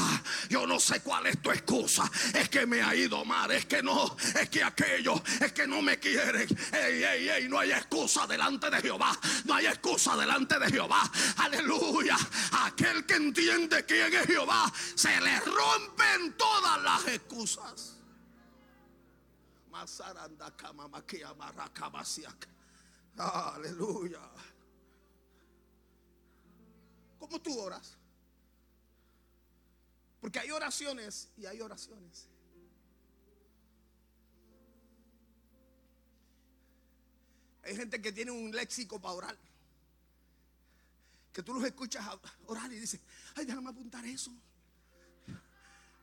Yo no sé cuál es tu excusa. Es que me ha ido mal. Es que no. Es que aquello. Es que no me quieren. Ey, ey, ey. No hay excusa delante de Jehová. No hay excusa delante de Jehová. Aleluya. Aquel que entiende quién es Jehová. Se le rompen todas las excusas. Aleluya. ¿Cómo tú oras? Porque hay oraciones y hay oraciones. Hay gente que tiene un léxico para orar. Que tú los escuchas orar y dices, ay, déjame apuntar eso.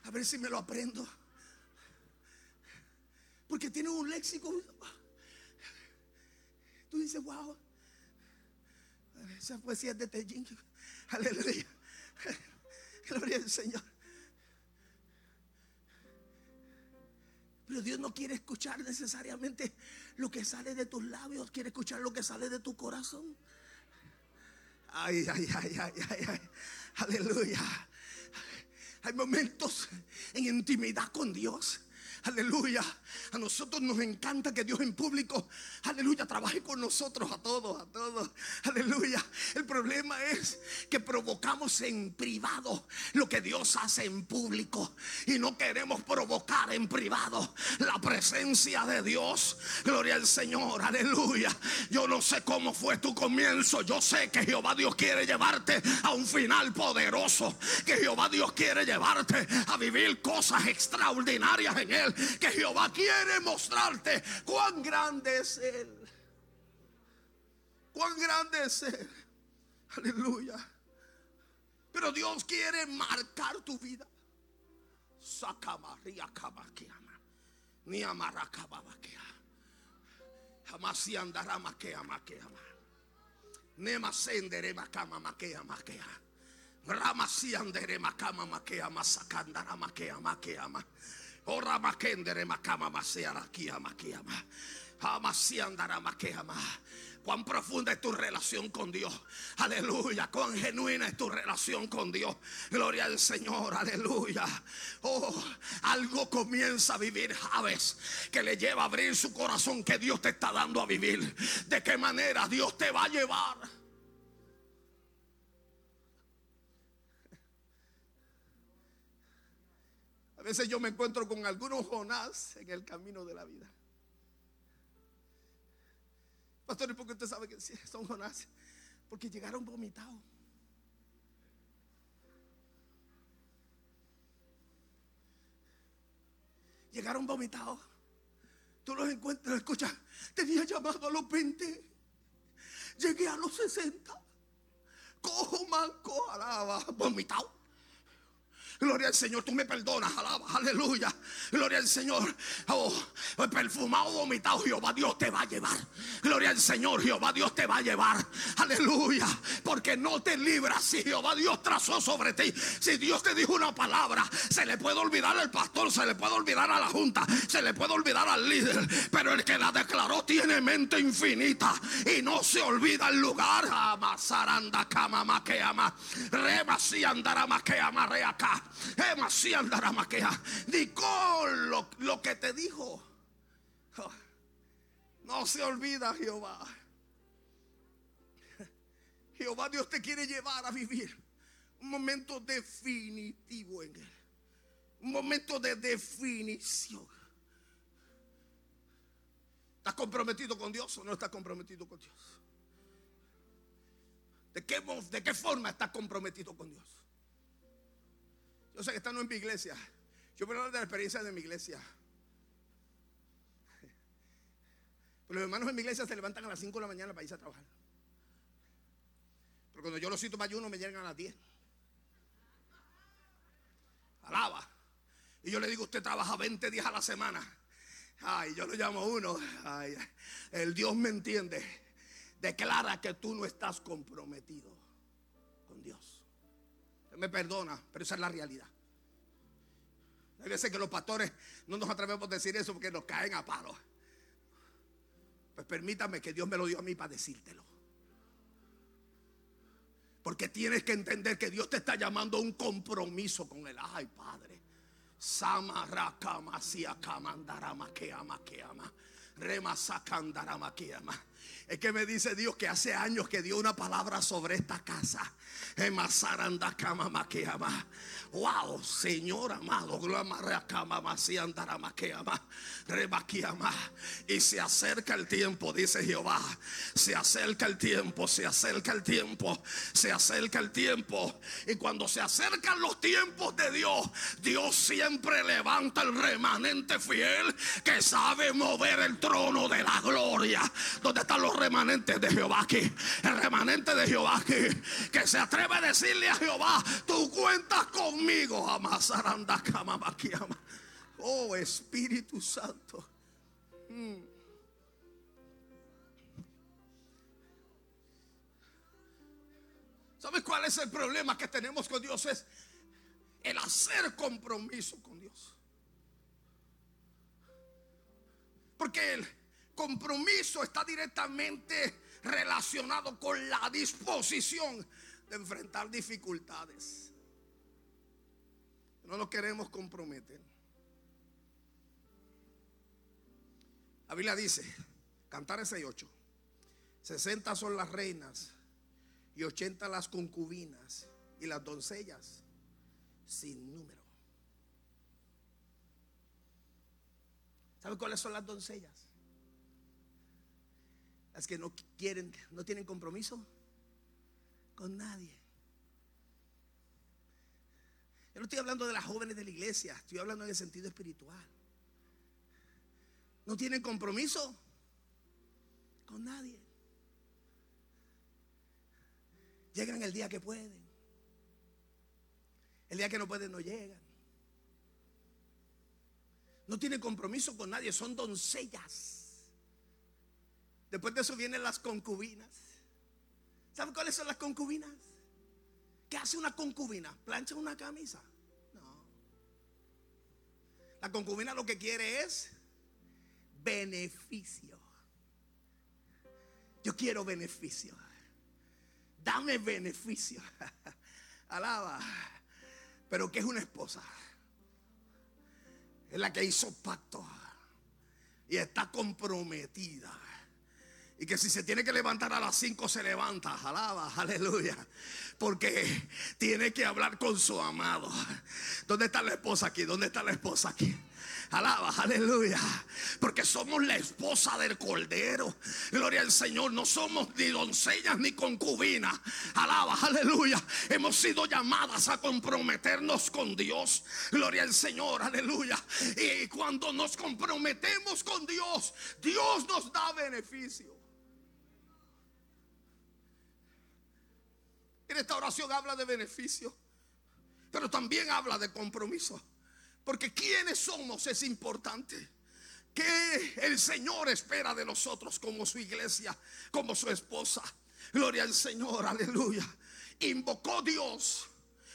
A ver si me lo aprendo. Porque tiene un léxico. Tú dices, wow. Esa poesía es de Tejin. [LAUGHS] Aleluya. [LAUGHS] Gloria al Señor. Pero Dios no quiere escuchar necesariamente lo que sale de tus labios, quiere escuchar lo que sale de tu corazón. Ay, ay, ay, ay, ay, ay. Aleluya. Hay momentos en intimidad con Dios Aleluya. A nosotros nos encanta que Dios en público, aleluya, trabaje con nosotros, a todos, a todos. Aleluya. El problema es que provocamos en privado lo que Dios hace en público. Y no queremos provocar en privado la presencia de Dios. Gloria al Señor, aleluya. Yo no sé cómo fue tu comienzo. Yo sé que Jehová Dios quiere llevarte a un final poderoso. Que Jehová Dios quiere llevarte a vivir cosas extraordinarias en Él que Jehová quiere mostrarte cuán grande es Él. Cuán grande es Él. Aleluya. Pero Dios quiere marcar tu vida. Ni amaracababakea. Jamás si andará maquea maquea. Nema sendere makama maquea maquea. Rama si andere makama maquea masakandara maquea maquea. Ora makendere makama maseara kiama kiama. Amasiandara makeama. Cuán profunda es tu relación con Dios. Aleluya. Cuán genuina es tu relación con Dios. Gloria al Señor. Aleluya. Oh, algo comienza a vivir Javes que le lleva a abrir su corazón que Dios te está dando a vivir. De qué manera Dios te va a llevar. Veces yo me encuentro con algunos Jonás en el camino de la vida. Pastor, ¿y por qué usted sabe que son Jonás? Porque llegaron vomitados. Llegaron vomitados. Tú los encuentras, escucha, tenía llamado a los 20. Llegué a los 60. Cojo, manco, alaba, vomitado. Gloria al Señor, tú me perdonas, aleluya. Gloria al Señor. Oh, perfumado, vomitado, Jehová Dios te va a llevar. Gloria al Señor, Jehová Dios te va a llevar. Aleluya. Porque no te libras si Jehová Dios trazó sobre ti. Si Dios te dijo una palabra, se le puede olvidar al pastor, se le puede olvidar a la junta, se le puede olvidar al líder. Pero el que la declaró tiene mente infinita y no se olvida el lugar. Amasaranda kama makeama. Rema si andará makeama reacá. Dijo lo, lo que te dijo. No se olvida Jehová. Jehová Dios te quiere llevar a vivir un momento definitivo en Él. Un momento de definición. ¿Estás comprometido con Dios o no estás comprometido con Dios? ¿De qué, de qué forma estás comprometido con Dios? Yo sé que están en mi iglesia. Yo voy a hablar de la experiencia de mi iglesia. Pero los hermanos en mi iglesia se levantan a las 5 de la mañana para irse a trabajar. Pero cuando yo los cito para ayuno me llegan a las 10. Alaba. Y yo le digo, usted trabaja 20 días a la semana. Ay, yo lo llamo uno. Ay, el Dios me entiende. Declara que tú no estás comprometido me perdona, pero esa es la realidad. Hay veces que los pastores no nos atrevemos a decir eso porque nos caen a palo. Pues permítame que Dios me lo dio a mí para decírtelo. Porque tienes que entender que Dios te está llamando a un compromiso con él. Ay, Padre. Samaraka Rema es que me dice Dios que hace años que dio una palabra sobre esta casa. Wow, Señor amado, y se acerca el tiempo, dice Jehová. Se acerca el tiempo, se acerca el tiempo, se acerca el tiempo. Y cuando se acercan los tiempos de Dios, Dios siempre levanta el remanente fiel que sabe mover el trono de la gloria. ¿Dónde los remanentes de Jehová aquí. El remanente de Jehová aquí. Que se atreve a decirle a Jehová, tú cuentas conmigo. Oh Espíritu Santo. Hmm. ¿Sabes cuál es el problema que tenemos con Dios? Es el hacer compromiso con Dios. Porque Él compromiso está directamente relacionado con la disposición de enfrentar dificultades. No nos queremos comprometer. La Biblia dice, cantar ese 8. 60 son las reinas y 80 las concubinas y las doncellas sin número. ¿Sabe cuáles son las doncellas? Las que no quieren, no tienen compromiso con nadie. Yo no estoy hablando de las jóvenes de la iglesia, estoy hablando en el sentido espiritual. No tienen compromiso con nadie. Llegan el día que pueden. El día que no pueden no llegan. No tienen compromiso con nadie, son doncellas. Después de eso vienen las concubinas. ¿Saben cuáles son las concubinas? ¿Qué hace una concubina? ¿Plancha una camisa? No. La concubina lo que quiere es beneficio. Yo quiero beneficio dame beneficio. [LAUGHS] Alaba. Pero que es una esposa. Es la que hizo pacto. Y está comprometida. Y que si se tiene que levantar a las 5 se levanta. Alaba, aleluya. Porque tiene que hablar con su amado. ¿Dónde está la esposa aquí? ¿Dónde está la esposa aquí? Alaba, aleluya. Porque somos la esposa del Cordero. Gloria al Señor. No somos ni doncellas ni concubinas. Alaba, aleluya. Hemos sido llamadas a comprometernos con Dios. Gloria al Señor, aleluya. Y cuando nos comprometemos con Dios, Dios nos da beneficio. En esta oración habla de beneficio, pero también habla de compromiso. Porque quiénes somos es importante. ¿Qué el Señor espera de nosotros como su iglesia, como su esposa? Gloria al Señor, aleluya. Invocó Dios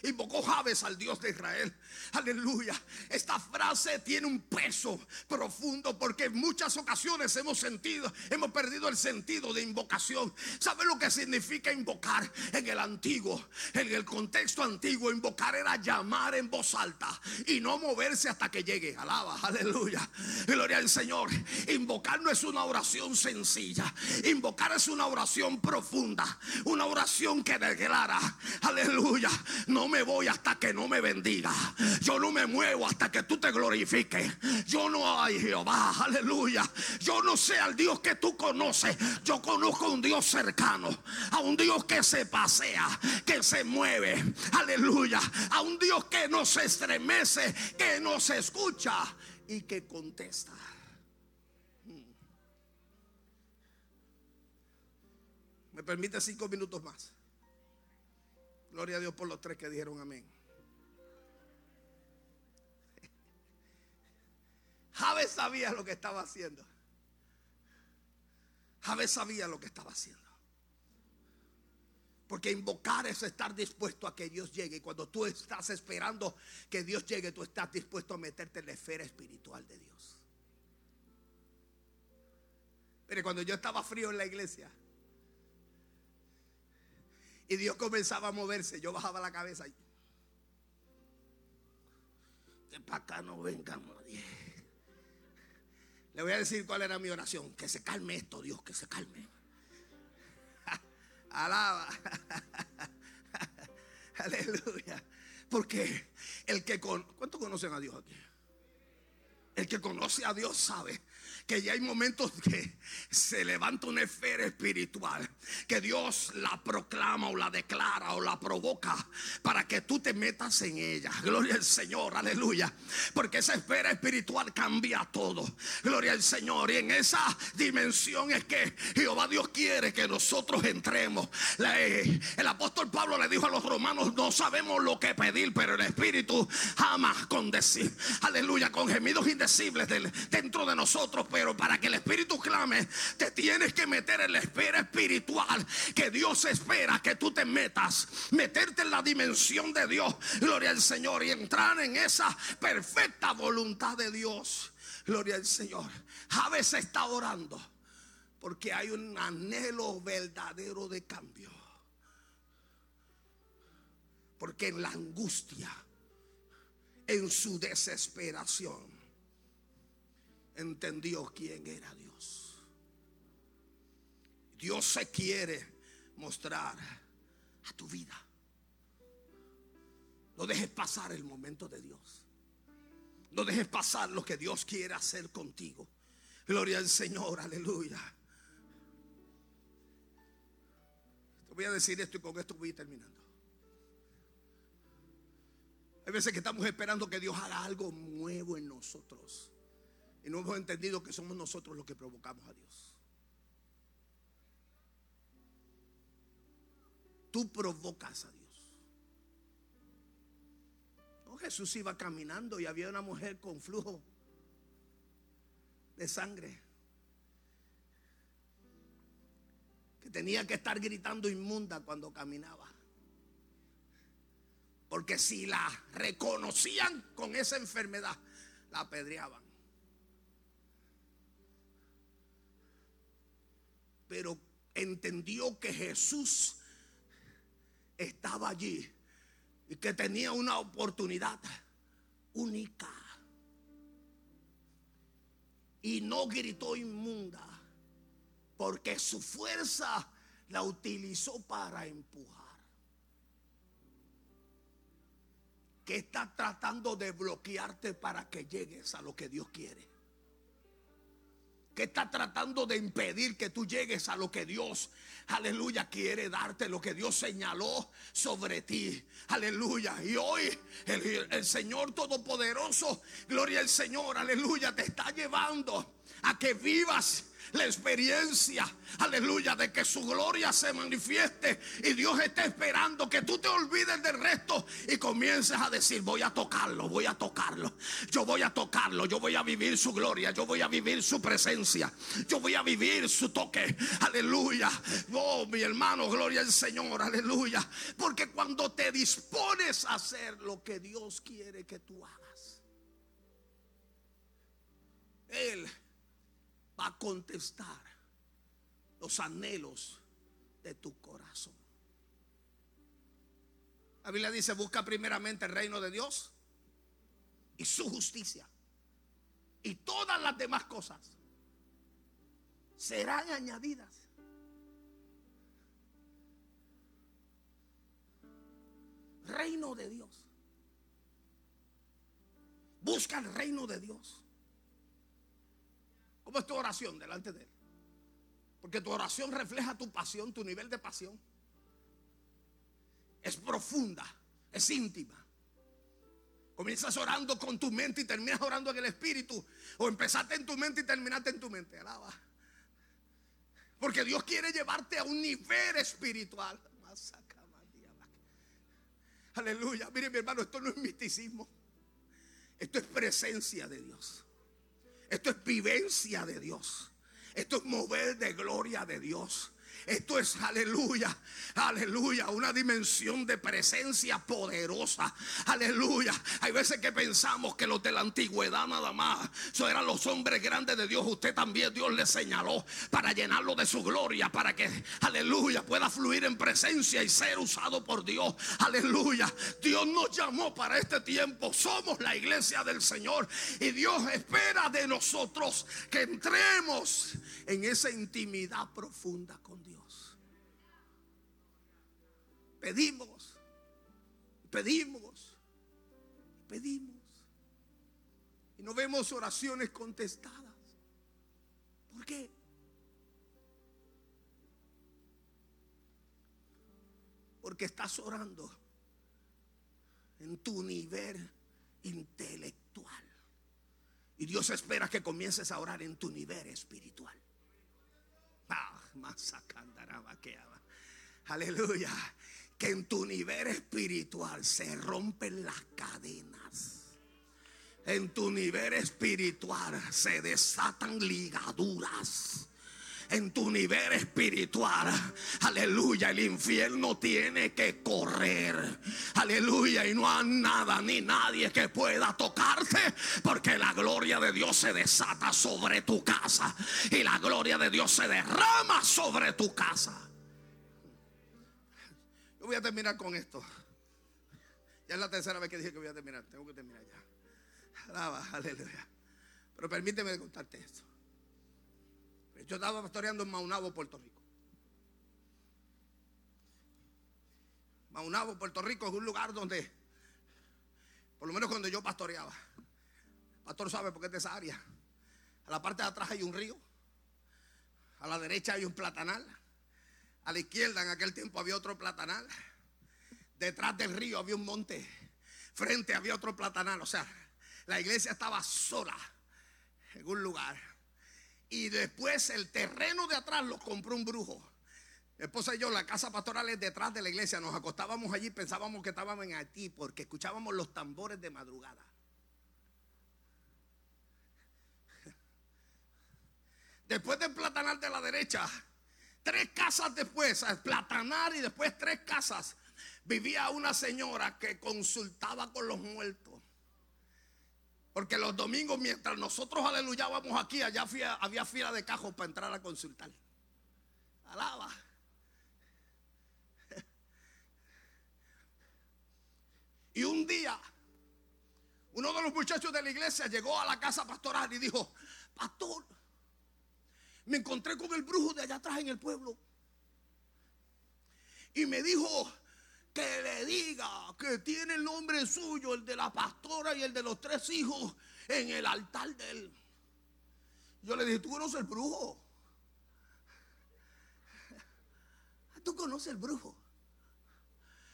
invocó Javes al Dios de Israel. Aleluya. Esta frase tiene un peso profundo porque en muchas ocasiones hemos sentido, hemos perdido el sentido de invocación. ¿Sabe lo que significa invocar en el antiguo? En el contexto antiguo, invocar era llamar en voz alta y no moverse hasta que llegue. Alaba, aleluya. Gloria al Señor. Invocar no es una oración sencilla. Invocar es una oración profunda. Una oración que declara, aleluya. No me voy hasta que no me bendiga. Yo no me muevo hasta que tú te glorifiques. Yo no hay Jehová, aleluya. Yo no sé al Dios que tú conoces. Yo conozco a un Dios cercano, a un Dios que se pasea, que se mueve, aleluya. A un Dios que nos estremece, que nos escucha y que contesta. Hmm. ¿Me permite cinco minutos más? Gloria a Dios por los tres que dijeron amén. Javes sabía lo que estaba haciendo. Javes sabía lo que estaba haciendo. Porque invocar es estar dispuesto a que Dios llegue. Y cuando tú estás esperando que Dios llegue, tú estás dispuesto a meterte en la esfera espiritual de Dios. Pero cuando yo estaba frío en la iglesia, y Dios comenzaba a moverse. Yo bajaba la cabeza y. Que para acá no venga nadie. Le voy a decir cuál era mi oración. Que se calme esto, Dios, que se calme. [LAUGHS] Alaba. [LAUGHS] Aleluya. Porque el que con. ¿Cuántos conocen a Dios aquí? El que conoce a Dios sabe que ya hay momentos que se levanta una esfera espiritual, que Dios la proclama o la declara o la provoca para que tú te metas en ella. Gloria al Señor, aleluya. Porque esa esfera espiritual cambia todo. Gloria al Señor. Y en esa dimensión es que Jehová Dios quiere que nosotros entremos. Eh, el apóstol Pablo le dijo a los romanos, no sabemos lo que pedir, pero el Espíritu jamás con decir, aleluya, con gemidos indecibles dentro de nosotros, pero para que el Espíritu clame, te tienes que meter en la espera espiritual que Dios espera que tú te metas, meterte en la dimensión de Dios, gloria al Señor, y entrar en esa perfecta voluntad de Dios. Gloria al Señor. Javes está orando porque hay un anhelo verdadero de cambio. Porque en la angustia, en su desesperación, entendió quién era Dios. Dios se quiere mostrar a tu vida. No dejes pasar el momento de Dios. No dejes pasar lo que Dios quiere hacer contigo. Gloria al Señor, aleluya. Te voy a decir esto y con esto voy terminando. Hay veces que estamos esperando que Dios haga algo nuevo en nosotros. Y no hemos entendido que somos nosotros los que provocamos a Dios. Tú provocas a Dios. Jesús iba caminando y había una mujer con flujo de sangre que tenía que estar gritando inmunda cuando caminaba. Porque si la reconocían con esa enfermedad, la apedreaban. Pero entendió que Jesús estaba allí y que tenía una oportunidad única. Y no gritó inmunda, porque su fuerza la utilizó para empujar. Que está tratando de bloquearte para que llegues a lo que Dios quiere que está tratando de impedir que tú llegues a lo que Dios, aleluya, quiere darte, lo que Dios señaló sobre ti, aleluya. Y hoy el, el Señor Todopoderoso, gloria al Señor, aleluya, te está llevando a que vivas la experiencia, aleluya, de que su gloria se manifieste y Dios está esperando que tú te olvides del resto y comiences a decir, voy a tocarlo, voy a tocarlo, yo voy a tocarlo, yo voy a vivir su gloria, yo voy a vivir su presencia, yo voy a vivir su toque, aleluya. Oh, mi hermano, gloria al Señor, aleluya. Porque cuando te dispones a hacer lo que Dios quiere que tú hagas, Él va a contestar los anhelos de tu corazón. La Biblia dice, busca primeramente el reino de Dios y su justicia. Y todas las demás cosas serán añadidas. Reino de Dios. Busca el reino de Dios. ¿Cómo es tu oración delante de Él? Porque tu oración refleja tu pasión, tu nivel de pasión. Es profunda, es íntima. Comienzas orando con tu mente y terminas orando en el espíritu. O empezaste en tu mente y terminaste en tu mente. Alaba. Porque Dios quiere llevarte a un nivel espiritual. Aleluya. Mire mi hermano, esto no es misticismo. Esto es presencia de Dios. Esto es vivencia de Dios. Esto es mover de gloria de Dios. Esto es aleluya, aleluya, una dimensión de presencia poderosa. Aleluya. Hay veces que pensamos que los de la antigüedad nada más, eso eran los hombres grandes de Dios. Usted también Dios le señaló para llenarlo de su gloria, para que, aleluya, pueda fluir en presencia y ser usado por Dios. Aleluya. Dios nos llamó para este tiempo. Somos la iglesia del Señor y Dios espera de nosotros que entremos en esa intimidad profunda con Dios. Pedimos, pedimos, pedimos. Y no vemos oraciones contestadas. ¿Por qué? Porque estás orando en tu nivel intelectual. Y Dios espera que comiences a orar en tu nivel espiritual. Ah, más Aleluya en tu nivel espiritual se rompen las cadenas. En tu nivel espiritual se desatan ligaduras en tu nivel espiritual. Aleluya, el infierno tiene que correr. Aleluya, y no hay nada ni nadie que pueda tocarte porque la gloria de Dios se desata sobre tu casa y la gloria de Dios se derrama sobre tu casa. Yo voy a terminar con esto. Ya es la tercera vez que dije que voy a terminar. Tengo que terminar ya. Alaba, aleluya. Pero permíteme contarte esto. Yo estaba pastoreando en Maunabo, Puerto Rico. Maunabo, Puerto Rico es un lugar donde, por lo menos cuando yo pastoreaba, pastor sabe por qué es de esa área. A la parte de atrás hay un río, a la derecha hay un platanal, a la izquierda en aquel tiempo había otro platanal, detrás del río había un monte, frente había otro platanal, o sea, la iglesia estaba sola en un lugar y después el terreno de atrás lo compró un brujo. Mi esposa y yo, la casa pastoral es detrás de la iglesia. Nos acostábamos allí, pensábamos que estábamos en Haití porque escuchábamos los tambores de madrugada. Después del platanar de la derecha, tres casas después, platanar y después tres casas, vivía una señora que consultaba con los muertos. Porque los domingos, mientras nosotros aleluyábamos aquí, allá había fila de cajos para entrar a consultar. Alaba. Y un día, uno de los muchachos de la iglesia llegó a la casa pastoral y dijo, pastor, me encontré con el brujo de allá atrás en el pueblo. Y me dijo, que le diga que tiene el nombre suyo, el de la pastora y el de los tres hijos, en el altar de él. Yo le dije, ¿tú conoces el brujo? ¿Tú conoces el brujo?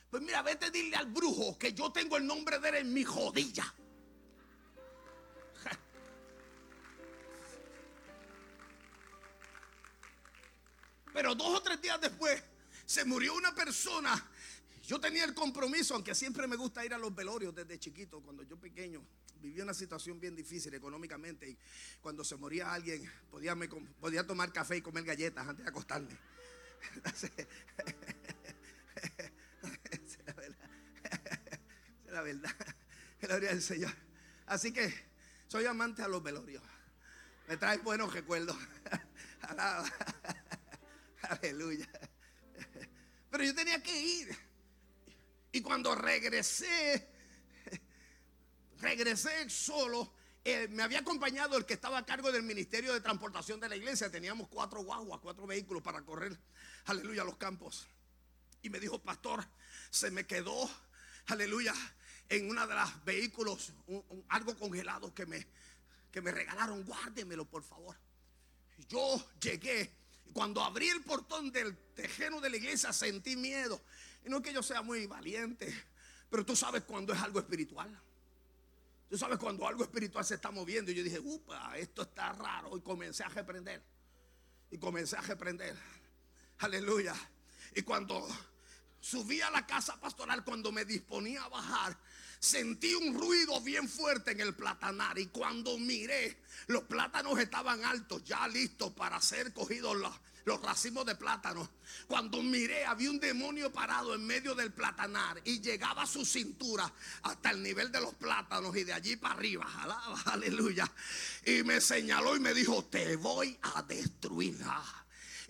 Pues mira, vete a dile al brujo que yo tengo el nombre de él en mi jodilla. Pero dos o tres días después se murió una persona yo tenía el compromiso, aunque siempre me gusta ir a los velorios desde chiquito, cuando yo pequeño vivía una situación bien difícil económicamente y cuando se moría alguien podía, tomar café y comer galletas antes de acostarme. [LAUGHS] es la verdad. Es la verdad. Gloria al Señor. Así que soy amante a los velorios. Me trae buenos recuerdos. [LAUGHS] [LAUGHS] Aleluya. Pero yo tenía que ir. Y cuando regresé, regresé solo. Eh, me había acompañado el que estaba a cargo del Ministerio de Transportación de la iglesia. Teníamos cuatro guaguas, cuatro vehículos para correr, aleluya, a los campos. Y me dijo, pastor, se me quedó, aleluya, en uno de los vehículos algo congelado que me, que me regalaron. Guárdemelo, por favor. Yo llegué. Cuando abrí el portón del tejeno de la iglesia sentí miedo. Y no es que yo sea muy valiente, pero tú sabes cuando es algo espiritual. Tú sabes cuando algo espiritual se está moviendo. Y yo dije, upa, esto está raro. Y comencé a reprender. Y comencé a reprender. Aleluya. Y cuando subí a la casa pastoral, cuando me disponía a bajar, sentí un ruido bien fuerte en el platanar. Y cuando miré, los plátanos estaban altos, ya listos para ser cogidos los, los racimos de plátano. Cuando miré, había un demonio parado en medio del platanar y llegaba a su cintura hasta el nivel de los plátanos y de allí para arriba. aleluya. Y me señaló y me dijo: Te voy a destruir.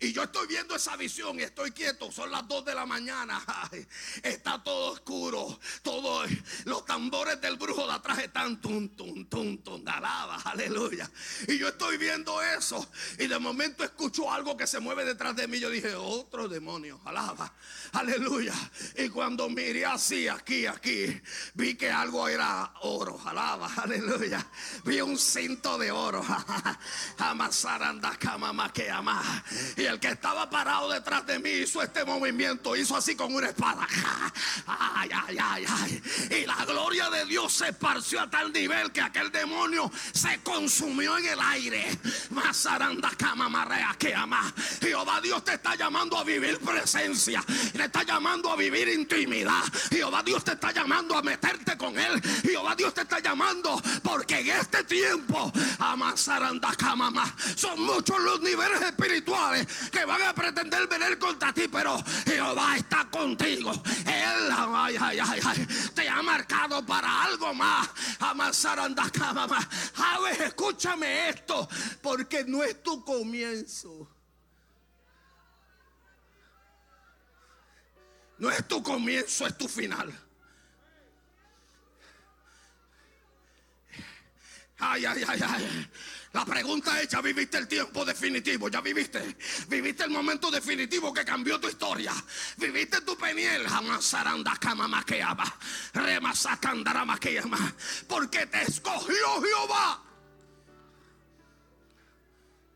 Y yo estoy viendo esa visión y estoy quieto. Son las 2 de la mañana. Está todo oscuro. Todos los tambores del brujo de atrás están tum, tum, tum, tum. Alaba, aleluya. Y yo estoy viendo eso. Y de momento escucho algo que se mueve detrás de mí. Yo dije, otro demonio. Alaba, aleluya. Y cuando miré así, aquí, aquí, vi que algo era oro. Alaba, aleluya. Vi un cinto de oro. [LAUGHS] Amasaranda, que Y el que estaba parado detrás de mí hizo este movimiento, hizo así con una espada. Ay, ay, ay, ay. Y la gloria de Dios se esparció a tal nivel que aquel demonio se consumió en el aire. Mazaranda cama marrea que ama. Jehová Dios te está llamando a vivir presencia. Te está llamando a vivir intimidad. Jehová Dios te está llamando a meterte con él. Jehová Dios te está llamando porque en este tiempo, Amazaranda cama son muchos los niveles espirituales que van a pretender venir contra ti, pero Jehová está contigo. Él ay, ay, ay, te ha marcado para algo más. Cama ver, escúchame esto, porque no es tu comienzo. No es tu comienzo, es tu final. Ay, ay, ay, ay. La pregunta es, ¿ya viviste el tiempo definitivo? ¿Ya viviste? ¿Viviste el momento definitivo que cambió tu historia? ¿Viviste tu peniel? Porque te escogió Jehová.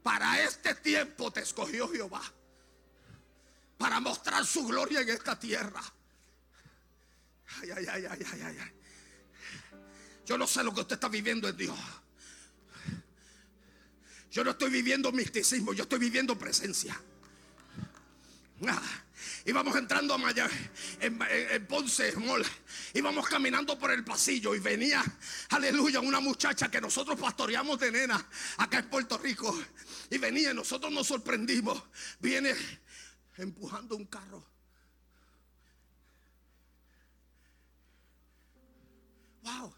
Para este tiempo te escogió Jehová. Para mostrar su gloria en esta tierra. Ay, ay, ay, ay, ay, ay. Yo no sé lo que usted está viviendo en Dios. Yo no estoy viviendo misticismo, yo estoy viviendo presencia. Ah, íbamos entrando a Maya, en, Ponce Mall. Íbamos caminando por el pasillo y venía, aleluya, una muchacha que nosotros pastoreamos de nena acá en Puerto Rico. Y venía y nosotros nos sorprendimos. Viene empujando un carro. Wow,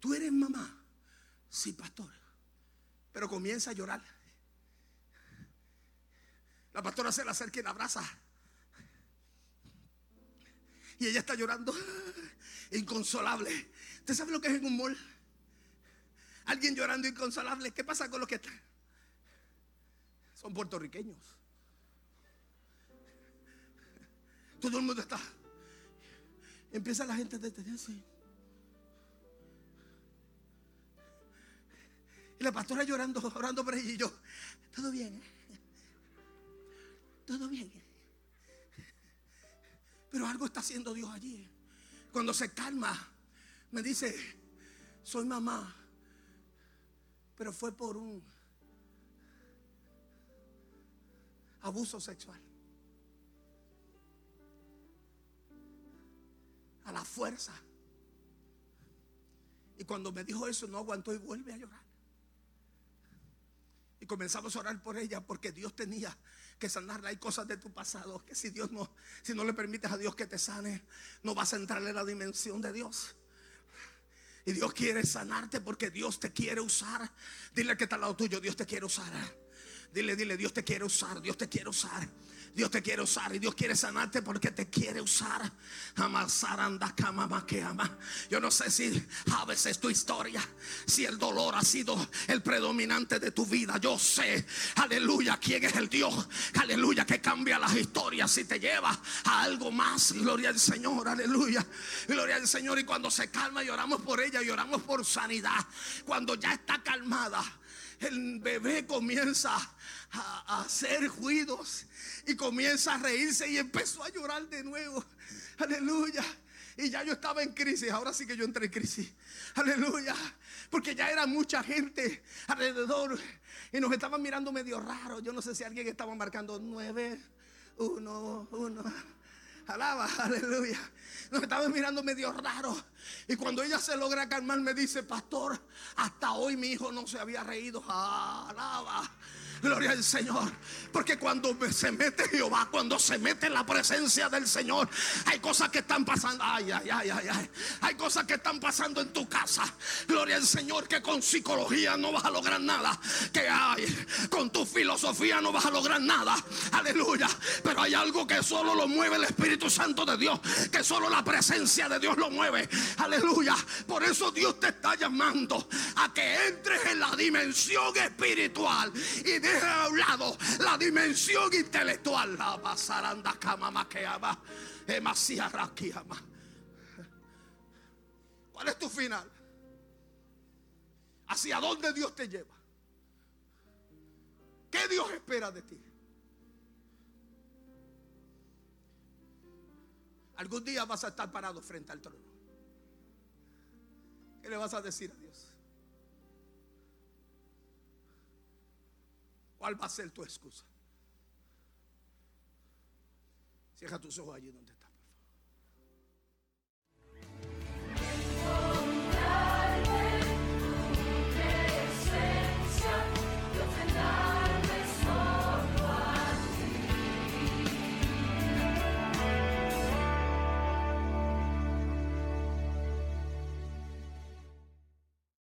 tú eres mamá. Sí, pastor pero comienza a llorar. La pastora se la acerca y la abraza. Y ella está llorando, inconsolable. ¿Usted sabe lo que es en un mall? Alguien llorando inconsolable. ¿Qué pasa con los que están? Son puertorriqueños. Todo el mundo está. Empieza la gente a detenerse. La pastora llorando, orando por ella y yo, todo bien, todo bien. Pero algo está haciendo Dios allí. Cuando se calma, me dice, soy mamá, pero fue por un abuso sexual. A la fuerza. Y cuando me dijo eso, no aguantó y vuelve a llorar. Y comenzamos a orar por ella porque Dios tenía que sanarla. Hay cosas de tu pasado que si Dios no, si no le permites a Dios que te sane, no vas a entrar en la dimensión de Dios. Y Dios quiere sanarte porque Dios te quiere usar. Dile que está al lado tuyo, Dios te quiere usar. Dile, dile, Dios te quiere usar, Dios te quiere usar. Dios te quiere usar y Dios quiere sanarte porque te quiere usar. Yo no sé si a veces tu historia, si el dolor ha sido el predominante de tu vida. Yo sé, aleluya, quién es el Dios, aleluya, que cambia las historias y te lleva a algo más. Gloria al Señor, aleluya. Gloria al Señor. Y cuando se calma y oramos por ella y oramos por sanidad, cuando ya está calmada, el bebé comienza a, hacer ruidos y comienza a reírse y empezó a llorar de nuevo. Aleluya. Y ya yo estaba en crisis, ahora sí que yo entré en crisis. Aleluya. Porque ya era mucha gente alrededor y nos estaban mirando medio raro. Yo no sé si alguien estaba marcando nueve, uno, uno. Alaba, aleluya. Nos estaban mirando medio raro. Y cuando ella se logra calmar, me dice, pastor, hasta hoy mi hijo no se había reído. Alaba. Gloria al Señor. Porque cuando se mete Jehová, cuando se mete en la presencia del Señor, hay cosas que están pasando. Ay, ay, ay, ay, ay. Hay cosas que están pasando en tu casa. Gloria al Señor que con psicología no vas a lograr nada. Que hay con tu filosofía no vas a lograr nada. Aleluya. Pero hay algo que solo lo mueve el Espíritu Santo de Dios. Que solo la presencia de Dios lo mueve. Aleluya. Por eso Dios te está llamando a que entres en la dimensión espiritual y de deja a un lado la dimensión intelectual. Cama que ama. ¿Cuál es tu final? ¿Hacia dónde Dios te lleva? ¿Qué Dios espera de ti? Algún día vas a estar parado frente al trono. ¿Qué le vas a decir a Dios? ¿Cuál va a ser tu excusa? Cierra tus ojos allí estás.